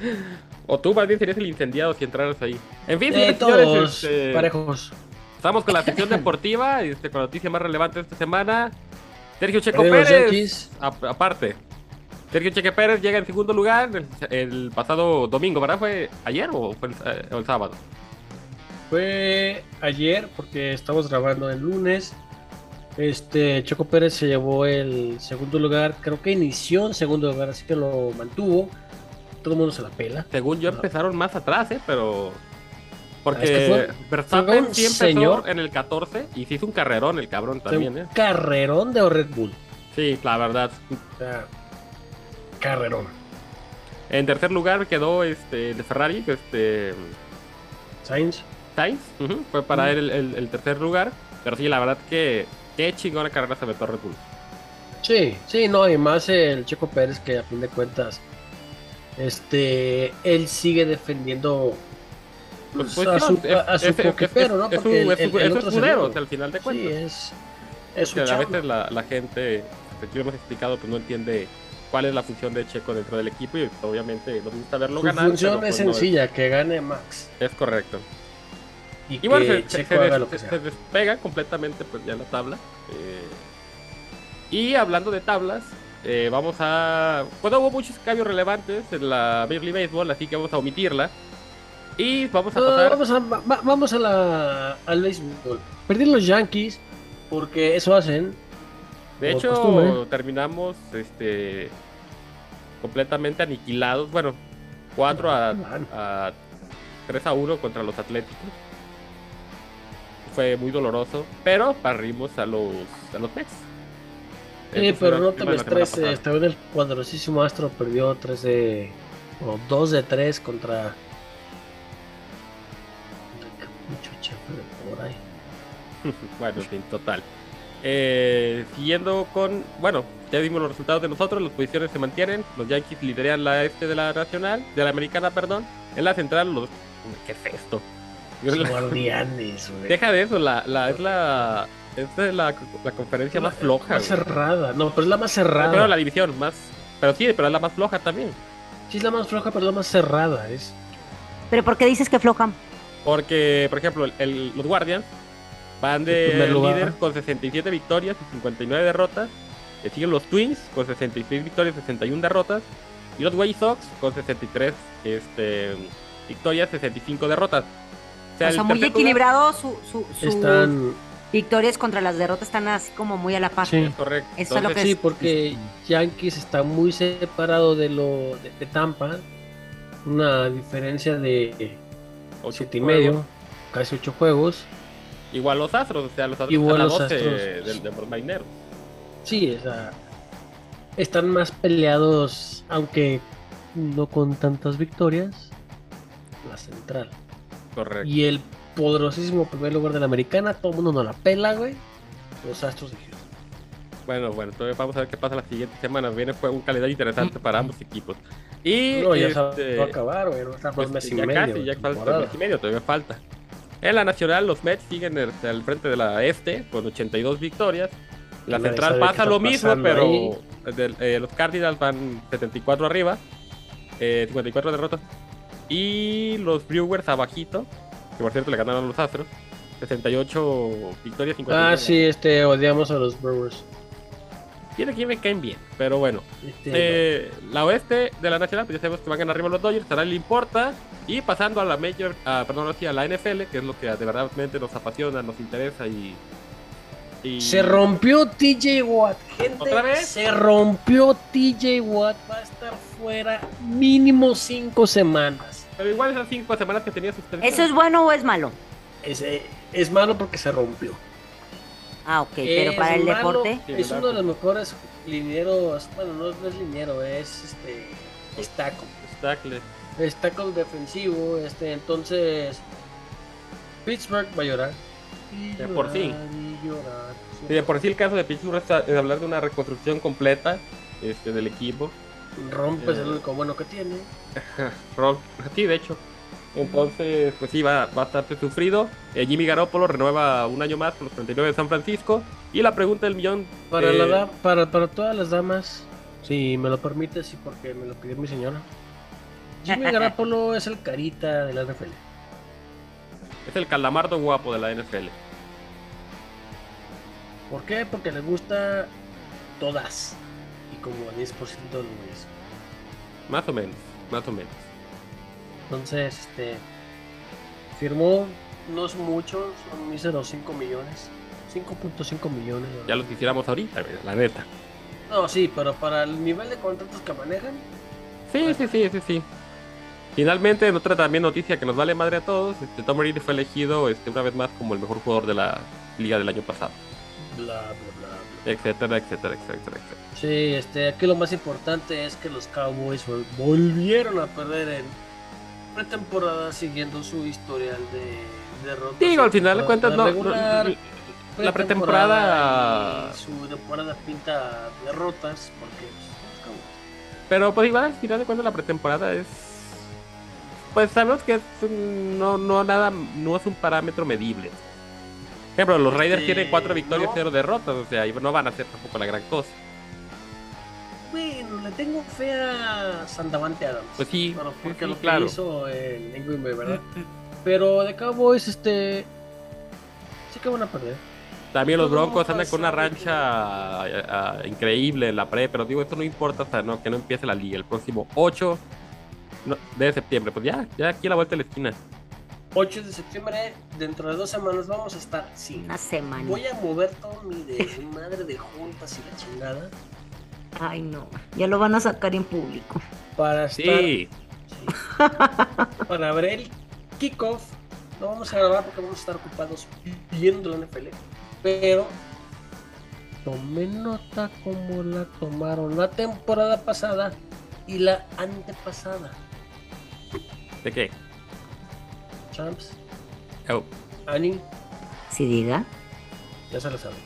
[SPEAKER 2] o tú más bien serías el incendiado si entraras ahí. En fin,
[SPEAKER 8] Eh,
[SPEAKER 2] señores,
[SPEAKER 8] todos
[SPEAKER 2] este,
[SPEAKER 8] parejos.
[SPEAKER 2] Estamos con la sección deportiva y este, con la noticia más relevante de esta semana. Sergio Checo Pérez. A- aparte. Sergio Checo Pérez llega en segundo lugar el, el pasado domingo, ¿verdad? ¿Fue ayer o fue el, eh, el sábado?
[SPEAKER 8] Fue ayer, porque estamos grabando el lunes. Este, Choco Pérez se llevó el segundo lugar. Creo que inició en segundo lugar, así que lo mantuvo. Todo el mundo se la pela.
[SPEAKER 2] Según yo
[SPEAKER 8] No.
[SPEAKER 2] empezaron más atrás, ¿eh? Pero... Porque
[SPEAKER 8] Es que fue-
[SPEAKER 2] Verstappen
[SPEAKER 8] fue señor.
[SPEAKER 2] en el 14 y se hizo un carrerón el cabrón también,
[SPEAKER 8] un
[SPEAKER 2] ¿eh?
[SPEAKER 8] carrerón de Red Bull.
[SPEAKER 2] Sí, la verdad.
[SPEAKER 8] O sea, carrerón.
[SPEAKER 2] En tercer lugar quedó este de Ferrari, este
[SPEAKER 8] Sainz.
[SPEAKER 2] Sainz, fue para él el, el- el tercer lugar. Pero sí, la verdad que qué chingona carrera se aventó Red Bull.
[SPEAKER 8] Sí, sí, no, y más el Checo Pérez que a fin de cuentas, este, él sigue defendiendo
[SPEAKER 2] Pues,
[SPEAKER 8] pues,
[SPEAKER 2] pues,
[SPEAKER 8] a su,
[SPEAKER 2] es-
[SPEAKER 8] a su
[SPEAKER 2] es- es-
[SPEAKER 8] ¿no?
[SPEAKER 2] es- es
[SPEAKER 8] Porque
[SPEAKER 2] su-
[SPEAKER 8] el,
[SPEAKER 2] es
[SPEAKER 8] el- el
[SPEAKER 2] es
[SPEAKER 8] otro
[SPEAKER 2] o sea, al final de
[SPEAKER 8] Sí,
[SPEAKER 2] cuentas.
[SPEAKER 8] es, es
[SPEAKER 2] que a veces la, la gente, que lo hemos explicado, pues no entiende cuál es la función de Checo dentro del equipo y pues, obviamente nos gusta verlo
[SPEAKER 8] Su
[SPEAKER 2] ganar.
[SPEAKER 8] función
[SPEAKER 2] pero,
[SPEAKER 8] es
[SPEAKER 2] pues, no
[SPEAKER 8] sencilla, que gane Max.
[SPEAKER 2] Es, correcto.
[SPEAKER 8] Y,
[SPEAKER 2] Y bueno,
[SPEAKER 8] que
[SPEAKER 2] se, se-
[SPEAKER 8] Checo
[SPEAKER 2] se des- despega completamente pues ya la tabla. eh, y hablando de tablas, eh, vamos a... Bueno, hubo muchos cambios relevantes en la Major League Baseball, así que vamos a omitirla. Y vamos a pasar...
[SPEAKER 8] vamos a, va- vamos a la, al béisbol. Perdieron los Yankees porque eso hacen.
[SPEAKER 2] De hecho,
[SPEAKER 8] costumbre.
[SPEAKER 2] terminamos este completamente aniquilados. Bueno, 4 a, a 3 a 1 contra los Atléticos. Fue muy doloroso, pero barrimos a los, a los Mets.
[SPEAKER 8] Sí,
[SPEAKER 2] Eso
[SPEAKER 8] pero no te me estreses. También el poderosísimo Astro perdió 3 de. O 2 de 3 contra. Mucho por ahí.
[SPEAKER 2] bueno, en fin, total. Eh, siguiendo con, bueno, ya vimos los resultados de nosotros, las posiciones se mantienen, los Yankees lideran la este de la nacional, de la americana, perdón, en la central los, ¿qué es esto?
[SPEAKER 8] Los guardianes, güey.
[SPEAKER 2] Deja de eso, la, la, es la, esta es la, la conferencia más floja.
[SPEAKER 8] Más
[SPEAKER 2] güey.
[SPEAKER 8] cerrada. No, pero es la más cerrada.
[SPEAKER 2] Pero la división más, pero sí, pero es la más floja también,
[SPEAKER 8] Sí, es la más floja, pero es la más cerrada. Es...
[SPEAKER 1] Pero ¿por qué dices que flojan?
[SPEAKER 2] porque, por ejemplo, el- el- los Guardians van de líder con 67 victorias y 59 derrotas. Le siguen los Twins con 66 victorias y 61 derrotas. Y los White Sox con 63 este, victorias, 65 derrotas.
[SPEAKER 1] O sea,
[SPEAKER 2] el
[SPEAKER 1] muy
[SPEAKER 2] lugar-
[SPEAKER 1] equilibrado su, su, su
[SPEAKER 8] Están.
[SPEAKER 1] Victorias contra las derrotas están así como muy a la par.
[SPEAKER 8] Sí.
[SPEAKER 2] Correcto.
[SPEAKER 1] Eso es lo que
[SPEAKER 8] Sí, porque Yankees está muy separado de lo de, de Tampa. Una diferencia de
[SPEAKER 2] ocho
[SPEAKER 8] siete y medio, casi ocho juegos.
[SPEAKER 2] Igual los Astros, o sea, los Astros
[SPEAKER 8] Igual
[SPEAKER 2] están a
[SPEAKER 8] los
[SPEAKER 2] 12
[SPEAKER 8] Astros.
[SPEAKER 2] de, de los.
[SPEAKER 8] Sí, o sea, están más peleados, aunque no con tantas victorias. La central.
[SPEAKER 2] Correcto.
[SPEAKER 8] Y el poderosísimo primer lugar de la americana, todo el mundo no la pela, güey. Los Astros de Houston.
[SPEAKER 2] Bueno, bueno, entonces vamos a ver qué pasa la siguiente semana. Viene fue un calendario interesante para ambos equipos. Y
[SPEAKER 8] No, ya
[SPEAKER 2] este,
[SPEAKER 8] se va a acabar, güey. A estar
[SPEAKER 2] pues,
[SPEAKER 8] meses y
[SPEAKER 2] ya
[SPEAKER 8] medio.
[SPEAKER 2] casi, ya falta mes y medio, todavía falta. En la nacional, los Mets siguen al frente de la este con 82 victorias. La
[SPEAKER 8] Nadie
[SPEAKER 2] central pasa
[SPEAKER 8] está
[SPEAKER 2] lo mismo, pero eh, los Cardinals van 74 arriba, eh, 54 derrotas. Y los Brewers abajito, que por cierto le ganaron a los Astros, 68 victorias, 59
[SPEAKER 8] Ah, sí, este, odiamos a los Brewers.
[SPEAKER 2] Tiene que me caen bien, pero bueno.
[SPEAKER 8] Este,
[SPEAKER 2] Eh, la oeste de la nacional, pues ya sabemos que van a ganar arriba los Dodgers, a nadie le importa. Y pasando a la Major, ah, perdón, así a la NFL, que es lo que de verdad nos apasiona, nos interesa y. y-
[SPEAKER 8] Se rompió TJ Watt, gente.
[SPEAKER 2] ¿Otra vez?
[SPEAKER 8] Se rompió TJ Watt. Va a estar fuera mínimo cinco semanas.
[SPEAKER 2] Pero igual esas cinco semanas que tenía.
[SPEAKER 1] ¿Eso es bueno o es malo?
[SPEAKER 8] Es, es malo porque se rompió.
[SPEAKER 1] Ah, ok, pero
[SPEAKER 8] Es
[SPEAKER 1] para el
[SPEAKER 8] malo,
[SPEAKER 1] deporte.
[SPEAKER 8] Es uno de los mejores linieros. Bueno, no, no es liniero, es este. Es. Tackle. Es defensivo. Este, entonces. Pittsburgh va a llorar. Y
[SPEAKER 2] De por sí.
[SPEAKER 8] llorar, y llorar.
[SPEAKER 2] Sí, de por sí el caso de Pittsburgh es, es hablar de una reconstrucción completa este, del equipo.
[SPEAKER 8] Rompes
[SPEAKER 2] Eh.
[SPEAKER 8] el único bueno que tiene.
[SPEAKER 2] Sí, de hecho. Entonces, pues sí, va bastante sufrido. Eh, Jimmy Garoppolo renueva un año más con los 39 de San Francisco. Y la pregunta del millón.
[SPEAKER 8] Para,
[SPEAKER 2] eh,
[SPEAKER 8] la da- para, para todas las damas, si me lo permites y porque me lo pidió mi señora. Jimmy Garapolo es el carita de la NFL.
[SPEAKER 2] Es el calamardo guapo de la NFL.
[SPEAKER 8] ¿Por qué? Porque le gusta todas. Y como 10% de los güeyes.
[SPEAKER 2] Más o menos, más o menos.
[SPEAKER 8] Entonces, este. Firmó, no es mucho, son míseros 5 millones. 5.5 millones. ¿no?
[SPEAKER 2] Ya lo quisiéramos ahorita, la neta.
[SPEAKER 8] No, sí, pero para el nivel de contratos que manejan,
[SPEAKER 2] Sí, sí, sí, sí, sí. Finalmente, en otra también noticia que nos vale madre a todos, este, Tom Brady fue elegido este, una vez más como el mejor jugador de la liga del año pasado.
[SPEAKER 8] Bla, bla, bla, bla.
[SPEAKER 2] Etcétera, etcétera, etcétera, etcétera.
[SPEAKER 8] Sí, este, aquí lo más importante es que los Cowboys vol- volvieron a perder en pretemporada siguiendo su historial de derrotas.
[SPEAKER 2] Digo, al final de cuentas, no, la pretemporada.
[SPEAKER 8] su temporada pinta derrotas porque pues, los Cowboys.
[SPEAKER 2] Pero pues igual al final de cuentas la pretemporada es. Pues sabemos que es un- no, no nada, no es un parámetro medible. Ejemplo, los Raiders
[SPEAKER 8] Eh,
[SPEAKER 2] tienen cuatro victorias,
[SPEAKER 8] no.
[SPEAKER 2] cero derrotas, o sea, no van a hacer tampoco la gran cosa.
[SPEAKER 8] Bueno, le tengo fe a Sandavante Adams.
[SPEAKER 2] Pues sí, sí,
[SPEAKER 8] porque
[SPEAKER 2] sí,
[SPEAKER 8] lo que
[SPEAKER 2] claro.
[SPEAKER 8] hizo en, en Green Bay, ¿verdad? Pero de Cowboys, este. Sí que van a perder.
[SPEAKER 2] También los Broncos andan con una rancha ah, ah, increíble en la pre, pero digo, esto no importa hasta no, que no empiece la liga. El próximo 8 no- de septiembre, pues ya, ya aquí a la vuelta de la esquina.
[SPEAKER 8] 8 de septiembre, dentro de dos semanas vamos a estar sin.
[SPEAKER 1] Una semana.
[SPEAKER 8] Voy a mover todo mi desmadre de juntas y la chingada
[SPEAKER 1] Ay, no. Ya lo van a sacar en público.
[SPEAKER 8] para estar.
[SPEAKER 2] Sí,
[SPEAKER 8] sí, para ver el kickoff. No vamos a grabar porque vamos a estar ocupados viendo la NFL. Pero tomé nota como la tomaron la temporada pasada y la antepasada.
[SPEAKER 2] ¿de qué?
[SPEAKER 8] Champs,
[SPEAKER 2] Oh,
[SPEAKER 8] Annie,
[SPEAKER 1] Si diga.
[SPEAKER 8] ya se lo saben.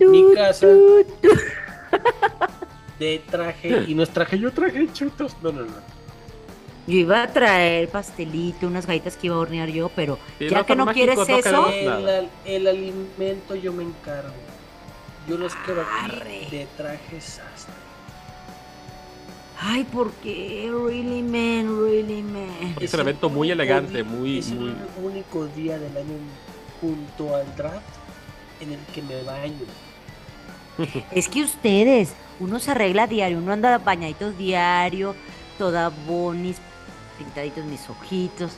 [SPEAKER 8] Mi casa de traje y no es traje, yo traje chutos. No, no, no.
[SPEAKER 1] Yo iba a traer pastelito, unas galletas que iba a hornear yo, pero
[SPEAKER 2] Sí,
[SPEAKER 1] ya
[SPEAKER 2] no
[SPEAKER 1] que no quieres
[SPEAKER 2] no
[SPEAKER 1] eso,
[SPEAKER 8] El, el alimento yo me encargo. Yo los quiero de traje sastre.
[SPEAKER 1] Ay, ¿por qué? Really, man, really, man.
[SPEAKER 2] Es un evento muy elegante, muy-
[SPEAKER 8] Es
[SPEAKER 2] muy-
[SPEAKER 8] el único día del año junto al draft en el que me baño.
[SPEAKER 1] Es que ustedes, uno se arregla diario, uno anda bañaditos diario, toda bonis, pintaditos mis ojitos,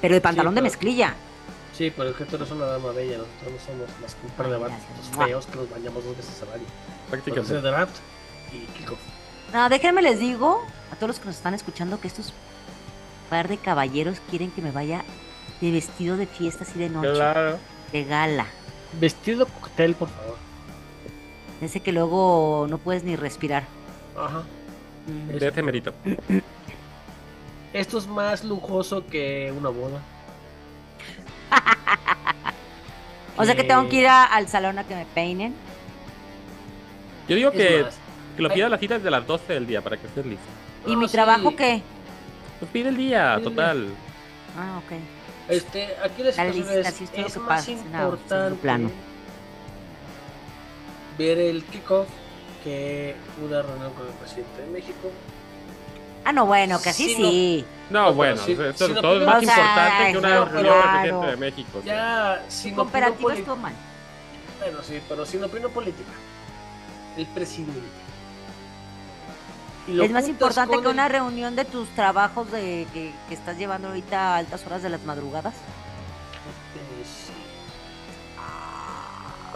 [SPEAKER 1] pero de pantalón de
[SPEAKER 8] pero-
[SPEAKER 1] mezclilla.
[SPEAKER 8] Sí, pero es que tú eres una dama bella, nosotros no somos más que un par de feos que nos bañamos dos veces al año. Porque
[SPEAKER 2] prácticamente.
[SPEAKER 8] es draft y kickoff.
[SPEAKER 1] No, déjenme les digo a todos los que nos están escuchando que estos par de caballeros quieren que me vaya de vestido de fiesta así de noche,
[SPEAKER 2] Claro.
[SPEAKER 1] de gala.
[SPEAKER 8] Vestido cóctel, por favor.
[SPEAKER 1] Ese que luego no puedes ni respirar.
[SPEAKER 8] Ajá.
[SPEAKER 1] Mm.
[SPEAKER 2] De mérito.
[SPEAKER 8] Esto es más lujoso que una boda.
[SPEAKER 1] O sea que tengo que ir a- al salón a que me peinen.
[SPEAKER 2] Yo digo
[SPEAKER 8] Es
[SPEAKER 2] que,
[SPEAKER 8] más,
[SPEAKER 2] que lo pida la cita desde las 12 del día para que estés listo.
[SPEAKER 1] ¿Y
[SPEAKER 8] no,
[SPEAKER 1] mi
[SPEAKER 8] sí,
[SPEAKER 1] trabajo qué?
[SPEAKER 2] Pues pide el día,
[SPEAKER 8] Pide el
[SPEAKER 2] total.
[SPEAKER 1] Ah, ok.
[SPEAKER 8] Este, aquí la
[SPEAKER 1] La
[SPEAKER 8] situación es,
[SPEAKER 1] sí
[SPEAKER 8] es
[SPEAKER 1] ocupada,
[SPEAKER 8] más
[SPEAKER 1] sí, no,
[SPEAKER 8] importante
[SPEAKER 1] plano.
[SPEAKER 8] ver el kickoff que una reunión con el presidente de México.
[SPEAKER 1] Ah, no, bueno, que así
[SPEAKER 8] Sí, no.
[SPEAKER 1] sí.
[SPEAKER 2] No, bueno,
[SPEAKER 8] si-
[SPEAKER 2] esto-
[SPEAKER 8] si no
[SPEAKER 2] todo es
[SPEAKER 8] pide-
[SPEAKER 2] más
[SPEAKER 1] O sea,
[SPEAKER 2] importante que una
[SPEAKER 1] no,
[SPEAKER 2] reunión del
[SPEAKER 1] claro.
[SPEAKER 2] presidente de México.
[SPEAKER 8] Ya, sin opinión
[SPEAKER 1] Cooperativa
[SPEAKER 8] política. Bueno, sí, pero sin opinión política. El presidente.
[SPEAKER 1] Es más importante
[SPEAKER 8] con
[SPEAKER 1] que
[SPEAKER 8] el-
[SPEAKER 1] una reunión de tus trabajos de que, que estás llevando ahorita a altas horas de las madrugadas.
[SPEAKER 8] Sí.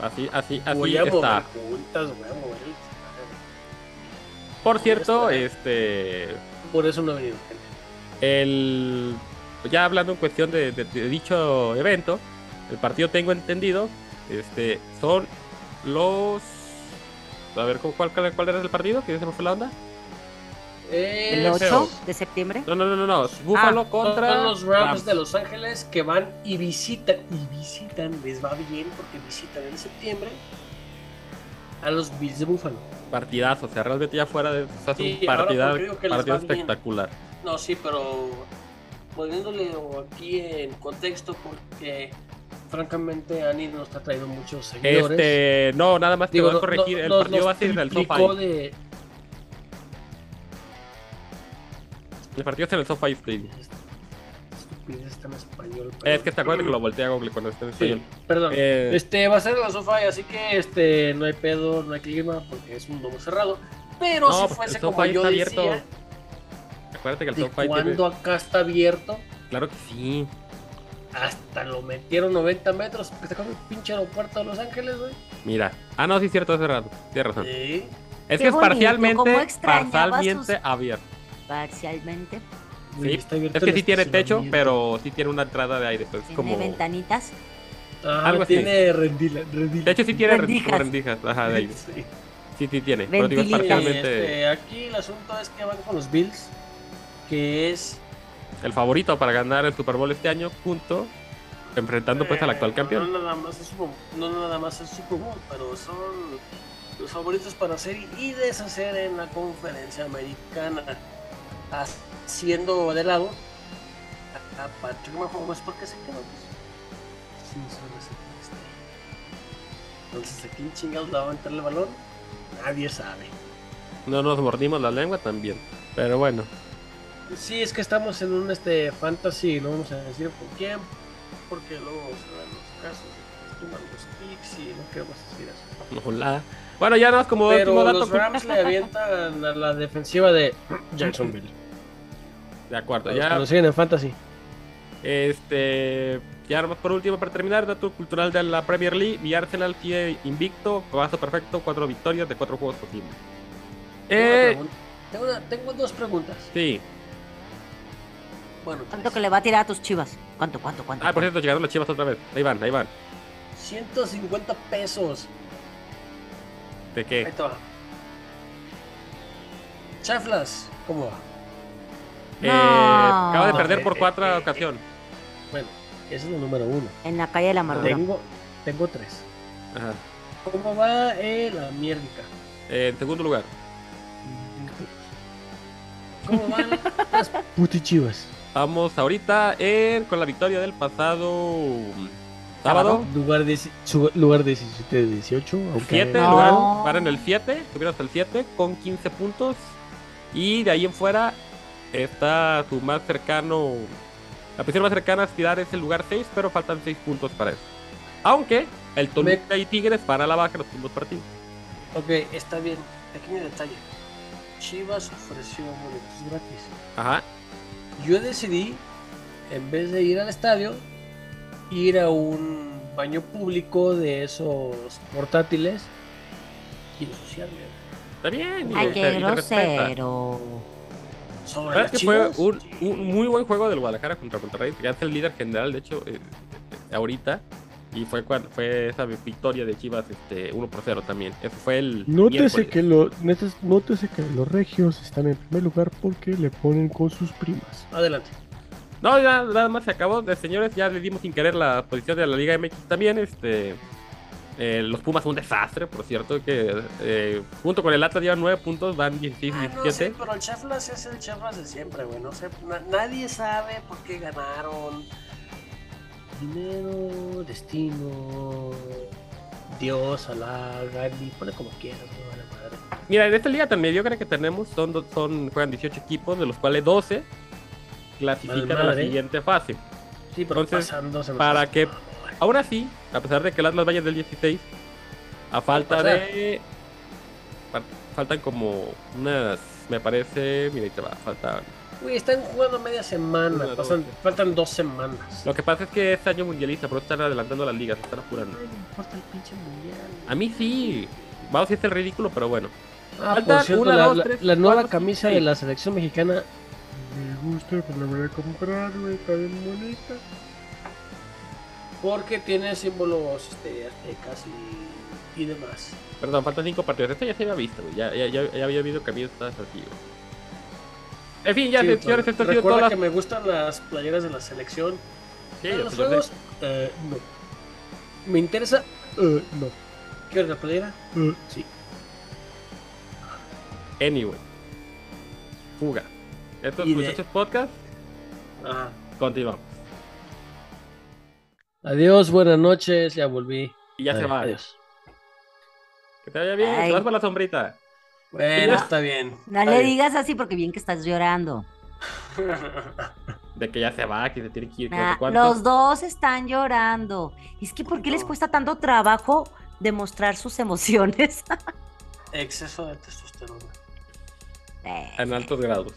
[SPEAKER 2] Así, así, así
[SPEAKER 8] voy a
[SPEAKER 2] está.
[SPEAKER 8] mover juntas, voy a mover el-
[SPEAKER 2] Por cierto, este.
[SPEAKER 8] Por eso no he venido.
[SPEAKER 2] El. Ya hablando en cuestión de, de- de dicho evento, el partido tengo entendido. Este. Son los. A ver, ¿cuál, cuál, cuál era el partido? ¿Que se me fue la onda?
[SPEAKER 8] Eh,
[SPEAKER 1] el
[SPEAKER 2] 8
[SPEAKER 1] de septiembre.
[SPEAKER 2] No, no, no, no, no. Búfalo
[SPEAKER 8] ah.
[SPEAKER 2] contra
[SPEAKER 8] son los Rams de Los Ángeles que van y visitan y visitan, les va bien porque visitan en septiembre a los Bills de Búfalo.
[SPEAKER 2] Partidazo, o sea, realmente ya fuera de o un
[SPEAKER 8] pues
[SPEAKER 2] partida, partido espectacular.
[SPEAKER 8] No, sí, pero poniéndole aquí en contexto porque francamente Ani nos ha traído muchos este, seguidores.
[SPEAKER 2] Este, no, nada más te
[SPEAKER 8] Digo,
[SPEAKER 2] voy a corregir, el partido va a ser en el top
[SPEAKER 8] 5.
[SPEAKER 2] El partido es en el SoFi Stadium.
[SPEAKER 8] Bills está en español.
[SPEAKER 2] Es que te acuerdas que lo voltea a Google cuando está en
[SPEAKER 8] Sí,
[SPEAKER 2] español.
[SPEAKER 8] perdón.
[SPEAKER 2] Eh,
[SPEAKER 8] Este va a ser en la SoFi, así que este no hay pedo, no hay clima porque es un domo cerrado. Pero
[SPEAKER 2] No,
[SPEAKER 8] si fuese
[SPEAKER 2] el
[SPEAKER 8] como
[SPEAKER 2] SoFi
[SPEAKER 8] yo
[SPEAKER 2] está
[SPEAKER 8] decía,
[SPEAKER 2] abierto. Acuérdate que el 5
[SPEAKER 8] cuando acá está abierto,
[SPEAKER 2] Claro que sí.
[SPEAKER 8] hasta lo metieron 90 metros. porque Está como el pinche aeropuerto de Los Ángeles, güey.
[SPEAKER 2] Mira. Ah, no, sí, es cierto, es cerrado. Tienes razón.
[SPEAKER 8] Sí.
[SPEAKER 2] Es
[SPEAKER 1] Qué
[SPEAKER 2] que es
[SPEAKER 1] bonito,
[SPEAKER 2] parcialmente,
[SPEAKER 1] extrañaba
[SPEAKER 2] parcialmente
[SPEAKER 1] sus-
[SPEAKER 2] abierto.
[SPEAKER 1] Parcialmente.
[SPEAKER 2] Sí,
[SPEAKER 8] está abierto
[SPEAKER 2] Es que
[SPEAKER 8] el
[SPEAKER 2] sí tiene techo, pero sí tiene una entrada de aire. Entonces,
[SPEAKER 1] Tiene
[SPEAKER 2] como.
[SPEAKER 1] ventanitas.
[SPEAKER 8] Ah,
[SPEAKER 2] algo así.
[SPEAKER 8] tiene rendila, rendila.
[SPEAKER 2] De hecho, sí tiene
[SPEAKER 1] Rendijas.
[SPEAKER 2] rendijas. Ajá, de aire.
[SPEAKER 8] Sí.
[SPEAKER 2] Sí, sí tiene. Pero digo, parcialmente
[SPEAKER 8] Este, aquí el asunto es que van con los Bills, que es
[SPEAKER 2] el favorito para ganar el Super Bowl este año, junto. Enfrentando pues al actual
[SPEAKER 8] Eh,
[SPEAKER 2] campeón.
[SPEAKER 8] No nada más es Super Bowl, no nada más es Super Bowl, pero son los favoritos para hacer y deshacer en la conferencia americana. Haciendo de lado a Patrick Mahomes porque se quedó pues, sin su receptor. Entonces, ¿a quién chingados le va a aventar el balón? Nadie sabe.
[SPEAKER 2] No nos mordimos la lengua también. Pero bueno.
[SPEAKER 8] Sí, es que estamos en un este fantasy, no vamos a decir por quién, porque luego se dan los casos que tumban los picks y no queremos decir eso.
[SPEAKER 2] Hola. Bueno, ya nada más como
[SPEAKER 8] Pero
[SPEAKER 2] dato.
[SPEAKER 8] los Rams le avientan a la defensiva de Jacksonville.
[SPEAKER 2] De acuerdo,
[SPEAKER 8] Los
[SPEAKER 2] ya.
[SPEAKER 8] nos siguen en fantasy.
[SPEAKER 2] Este. Ya por último, para terminar, dato cultural de la Premier League. Mi Arsenal sigue invicto, paso perfecto, cuatro victorias de cuatro juegos posibles. Eh.
[SPEAKER 8] Tengo, una- tengo dos preguntas.
[SPEAKER 2] sí.
[SPEAKER 8] Bueno,
[SPEAKER 1] ¿Cuánto
[SPEAKER 8] tres.
[SPEAKER 1] que le va a tirar a tus chivas? ¿Cuánto, cuánto, cuánto?
[SPEAKER 2] Ah, por cierto, llegaron las chivas otra vez. Ahí van, ahí van.
[SPEAKER 8] 150 pesos.
[SPEAKER 2] ¿De
[SPEAKER 8] Ahí
[SPEAKER 2] qué?
[SPEAKER 8] te va. Chaflas, ¿cómo va?
[SPEAKER 2] Eh,
[SPEAKER 1] No.
[SPEAKER 2] acaba de perder
[SPEAKER 8] eh,
[SPEAKER 2] por
[SPEAKER 8] eh,
[SPEAKER 2] cuatro
[SPEAKER 8] eh,
[SPEAKER 2] ocasión.
[SPEAKER 8] Bueno, ese es el número uno.
[SPEAKER 1] En la calle de la amargura.
[SPEAKER 8] Tengo, tengo tres.
[SPEAKER 2] Ajá.
[SPEAKER 8] ¿Cómo va eh, la mierdica?
[SPEAKER 2] Eh, en segundo lugar.
[SPEAKER 8] ¿Cómo van las putichivas?
[SPEAKER 2] Vamos ahorita en- con la victoria del pasado sábado.
[SPEAKER 8] Lugar, su- lugar 17 de 18. Aunque
[SPEAKER 2] 7
[SPEAKER 1] No.
[SPEAKER 2] lugar, van en el 7, subieron hasta el 7 con 15 puntos. Y de ahí en fuera está su más cercano. La posición más cercana a aspirar es el lugar 6, pero faltan 6 puntos para eso. Aunque el Toluca y Tigres para la baja en los últimos partidos.
[SPEAKER 8] Ok, está bien. Pequeño detalle. Chivas ofreció boletos gratis.
[SPEAKER 2] Ajá.
[SPEAKER 8] Yo decidí, en vez de ir al estadio, ir a un baño público de esos portátiles y ensuciarme.
[SPEAKER 2] Está bien.
[SPEAKER 1] Ay, qué grosero.
[SPEAKER 2] La verdad es que fue un, muy buen juego del Guadalajara contra Monterrey. Ya es el líder general, de hecho, eh, eh, ahorita. Y fue cuando fue esa victoria de Chivas este, 1 por 0 también. Eso fue el.
[SPEAKER 9] Nótese
[SPEAKER 2] miércoles.
[SPEAKER 9] que, lo, nótese- nótese que los regios están en primer lugar porque le ponen con sus primas.
[SPEAKER 8] Adelante.
[SPEAKER 2] No, ya nada más se acabó. De señores, ya le dimos sin querer la posición de la Liga MX también. Este. Eh, los Pumas son un desastre, por cierto, que eh, junto con el Atlas llevan 9 puntos, van 16
[SPEAKER 8] Ah, no
[SPEAKER 2] 17.
[SPEAKER 8] sé, pero el Chaflas es el Chaflas de siempre, güey. No sé, na- nadie sabe por qué ganaron. Dinero, destino, Dios, Alá, Gandhi, pone como quieras, güey, vale madre.
[SPEAKER 2] Mira, en esta liga tan mediocre que tenemos, son, son juegan 18 equipos, de los cuales 12 clasifican
[SPEAKER 8] Vale
[SPEAKER 2] a la siguiente fase.
[SPEAKER 8] Sí, pero
[SPEAKER 2] Entonces,
[SPEAKER 8] pasando se
[SPEAKER 2] para
[SPEAKER 8] hace-
[SPEAKER 2] que- Aún así, a pesar de que el Atlas vaya del 16, a falta de. fa- Faltan como unas. Me parece. Mira, ahí te va. Faltan.
[SPEAKER 8] Güey, están jugando media semana,
[SPEAKER 2] Una,
[SPEAKER 8] pasan- faltan dos semanas.
[SPEAKER 2] Lo que pasa es que este año mundialista, por eso están adelantando las ligas, están apurando.
[SPEAKER 8] No me importa el pinche mundial.
[SPEAKER 2] A mí sí. Vamos a hacer ridículo, pero bueno.
[SPEAKER 8] Ah,
[SPEAKER 2] Faltan
[SPEAKER 8] por cierto,
[SPEAKER 2] una,
[SPEAKER 8] la,
[SPEAKER 2] dos,
[SPEAKER 8] la-
[SPEAKER 2] tres,
[SPEAKER 8] la nueva
[SPEAKER 2] cuatro,
[SPEAKER 8] camisa de la selección mexicana
[SPEAKER 9] Me gusta, pues la voy a comprar, güey, está bien bonita.
[SPEAKER 8] Porque tiene símbolos este, aztecas y, y demás.
[SPEAKER 2] Perdón, faltan 5 partidos. Esto ya se había visto. Ya, ya, ya, ya había habido camisas así, güey. En fin, ya,
[SPEAKER 8] Sí,
[SPEAKER 2] señores, esto ha sido toda
[SPEAKER 8] que me gustan las playeras de la selección.
[SPEAKER 2] Sí,
[SPEAKER 8] ¿En
[SPEAKER 2] yo
[SPEAKER 8] los juegos? Eh, no. ¿Me interesa? Eh, no. ¿Quieres la playera? Eh, sí.
[SPEAKER 2] Anyway. Fuga. Estos
[SPEAKER 8] Y de-
[SPEAKER 2] muchachos podcast,
[SPEAKER 8] Ajá.
[SPEAKER 2] continuamos.
[SPEAKER 8] Adiós, buenas noches, ya volví.
[SPEAKER 2] Y ya se va.
[SPEAKER 8] Adiós.
[SPEAKER 2] Que te vaya bien,
[SPEAKER 1] Ay.
[SPEAKER 2] te vas por la sombrita.
[SPEAKER 8] Bueno,
[SPEAKER 1] No.
[SPEAKER 8] está bien.
[SPEAKER 1] No
[SPEAKER 8] está
[SPEAKER 1] le
[SPEAKER 8] bien.
[SPEAKER 1] digas así porque bien que estás llorando.
[SPEAKER 2] de que ya se va, que se tiene que ir,
[SPEAKER 1] Ah, los dos están llorando. Es que ¿por qué les cuesta tanto trabajo demostrar sus emociones?
[SPEAKER 8] Exceso de testosterona.
[SPEAKER 1] Eh,
[SPEAKER 2] En altos grados.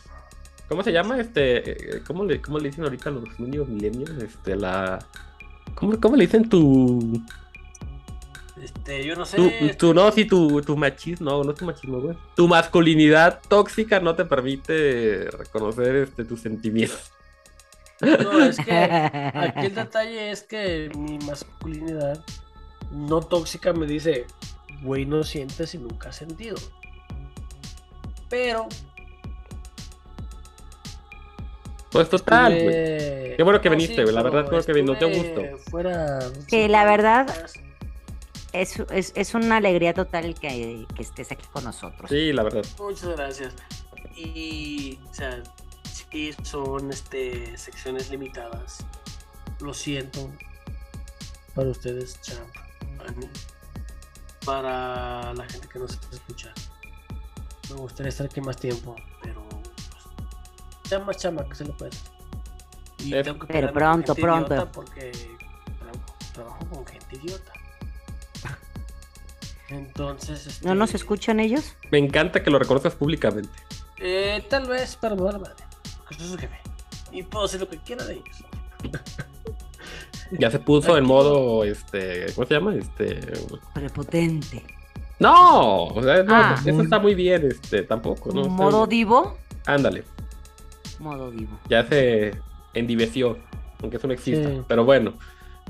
[SPEAKER 2] ¿Cómo se llama? Este, eh, ¿cómo le, cómo le dicen ahorita a los niños milenios? Este, la... ¿Cómo, cómo le dicen tu...
[SPEAKER 8] Este, yo no sé.
[SPEAKER 2] Tu, tu- no, sí, tu, tu machismo, no, no es tu machismo, güey. Tu masculinidad tóxica no te permite reconocer este, tus sentimientos.
[SPEAKER 8] No, es que aquí el detalle es que mi masculinidad no tóxica me dice, güey, no sientes y nunca has sentido. Pero.
[SPEAKER 2] Pues total, güey. Qué bueno que
[SPEAKER 8] No,
[SPEAKER 2] viniste,
[SPEAKER 8] sí,
[SPEAKER 2] la verdad, qué bueno que viniste, dio
[SPEAKER 8] estuve
[SPEAKER 2] gusto.
[SPEAKER 8] Fuera.
[SPEAKER 1] Que la verdad es, es, es una alegría total que, que estés aquí con nosotros.
[SPEAKER 2] Sí, la verdad.
[SPEAKER 8] Muchas gracias. Y, o sea, sí son este, secciones limitadas. Lo siento. Para ustedes, Champ, Para la gente que nos escucha. Me gustaría estar aquí más tiempo, pero. Chama, chama, que se lo puede. hacer. Y tengo que
[SPEAKER 1] Pero pronto,
[SPEAKER 8] gente
[SPEAKER 1] pronto.
[SPEAKER 8] idiota Porque trabajo, trabajo con gente idiota. Entonces. Este,
[SPEAKER 1] ¿No nos escuchan ellos?
[SPEAKER 2] Me encanta que lo reconozcas públicamente.
[SPEAKER 8] Eh, tal vez, pero me vale madre. Porque. Y puedo hacer lo que quiera de ellos.
[SPEAKER 2] Ya se puso en modo, este, ¿cómo se llama? Este,
[SPEAKER 1] Prepotente.
[SPEAKER 2] no, o sea, no,
[SPEAKER 1] Ah.
[SPEAKER 2] eso está muy bien, este, tampoco, ¿no?
[SPEAKER 1] ¿Modo divo?
[SPEAKER 2] Ándale,
[SPEAKER 1] Modo divo.
[SPEAKER 2] ya se endiveció, aunque eso no exista,
[SPEAKER 8] Sí.
[SPEAKER 2] pero bueno.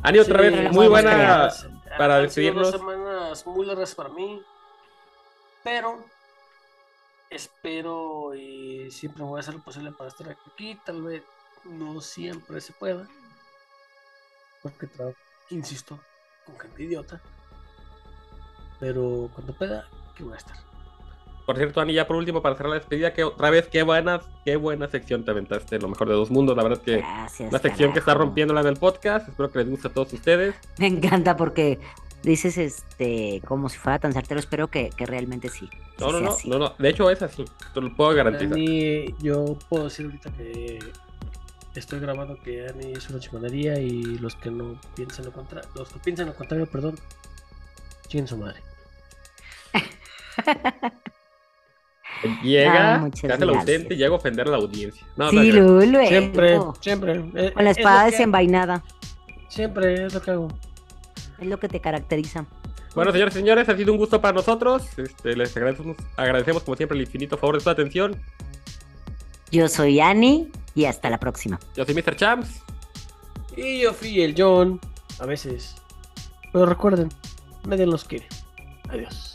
[SPEAKER 2] Ani, otra
[SPEAKER 8] Sí,
[SPEAKER 2] vez, muy buena para
[SPEAKER 8] dos semanas muy largas para mí. Pero espero y siempre voy a hacer lo posible para estar aquí. Tal vez no siempre se pueda. Porque trabajo, insisto, con gente idiota. Pero cuando pueda, aquí voy a estar.
[SPEAKER 2] Por cierto, Ani, ya por último, para cerrar la despedida, que otra vez, qué buena, qué buena sección te aventaste, lo mejor de dos mundos, la verdad que
[SPEAKER 1] Gracias.
[SPEAKER 2] una sección que está rompiéndola en el podcast, espero que les guste a todos ustedes.
[SPEAKER 1] Me encanta porque dices este como si fuera tan certero. Espero que, que realmente sí.
[SPEAKER 2] No, no, no,
[SPEAKER 1] así.
[SPEAKER 2] no, no, de hecho es así, te lo puedo garantizar.
[SPEAKER 8] Ani, yo puedo decir ahorita que estoy grabando que Ani es una chingonería y los que no piensan lo contrario, los que piensan lo contrario, perdón, chinguen su madre.
[SPEAKER 2] Llega,
[SPEAKER 1] Ah,
[SPEAKER 2] se hace el ausente y llega a ofender a la audiencia. No,
[SPEAKER 1] sí,
[SPEAKER 2] no, no.
[SPEAKER 1] luego, luego.
[SPEAKER 8] Siempre, siempre. eh,
[SPEAKER 1] Con la
[SPEAKER 8] es lo
[SPEAKER 1] espada
[SPEAKER 8] que-
[SPEAKER 1] desenvainada.
[SPEAKER 8] Siempre es lo que hago.
[SPEAKER 1] Es lo que te caracteriza.
[SPEAKER 2] Bueno, señores y señores, ha sido un gusto para nosotros. Este, les agradecemos, agradecemos como siempre el infinito favor de su atención.
[SPEAKER 1] Yo soy Annie y hasta la próxima.
[SPEAKER 2] Yo soy Mr. Champs.
[SPEAKER 8] Y yo fui el John, a veces. Pero recuerden, nadie los quiere. Adiós.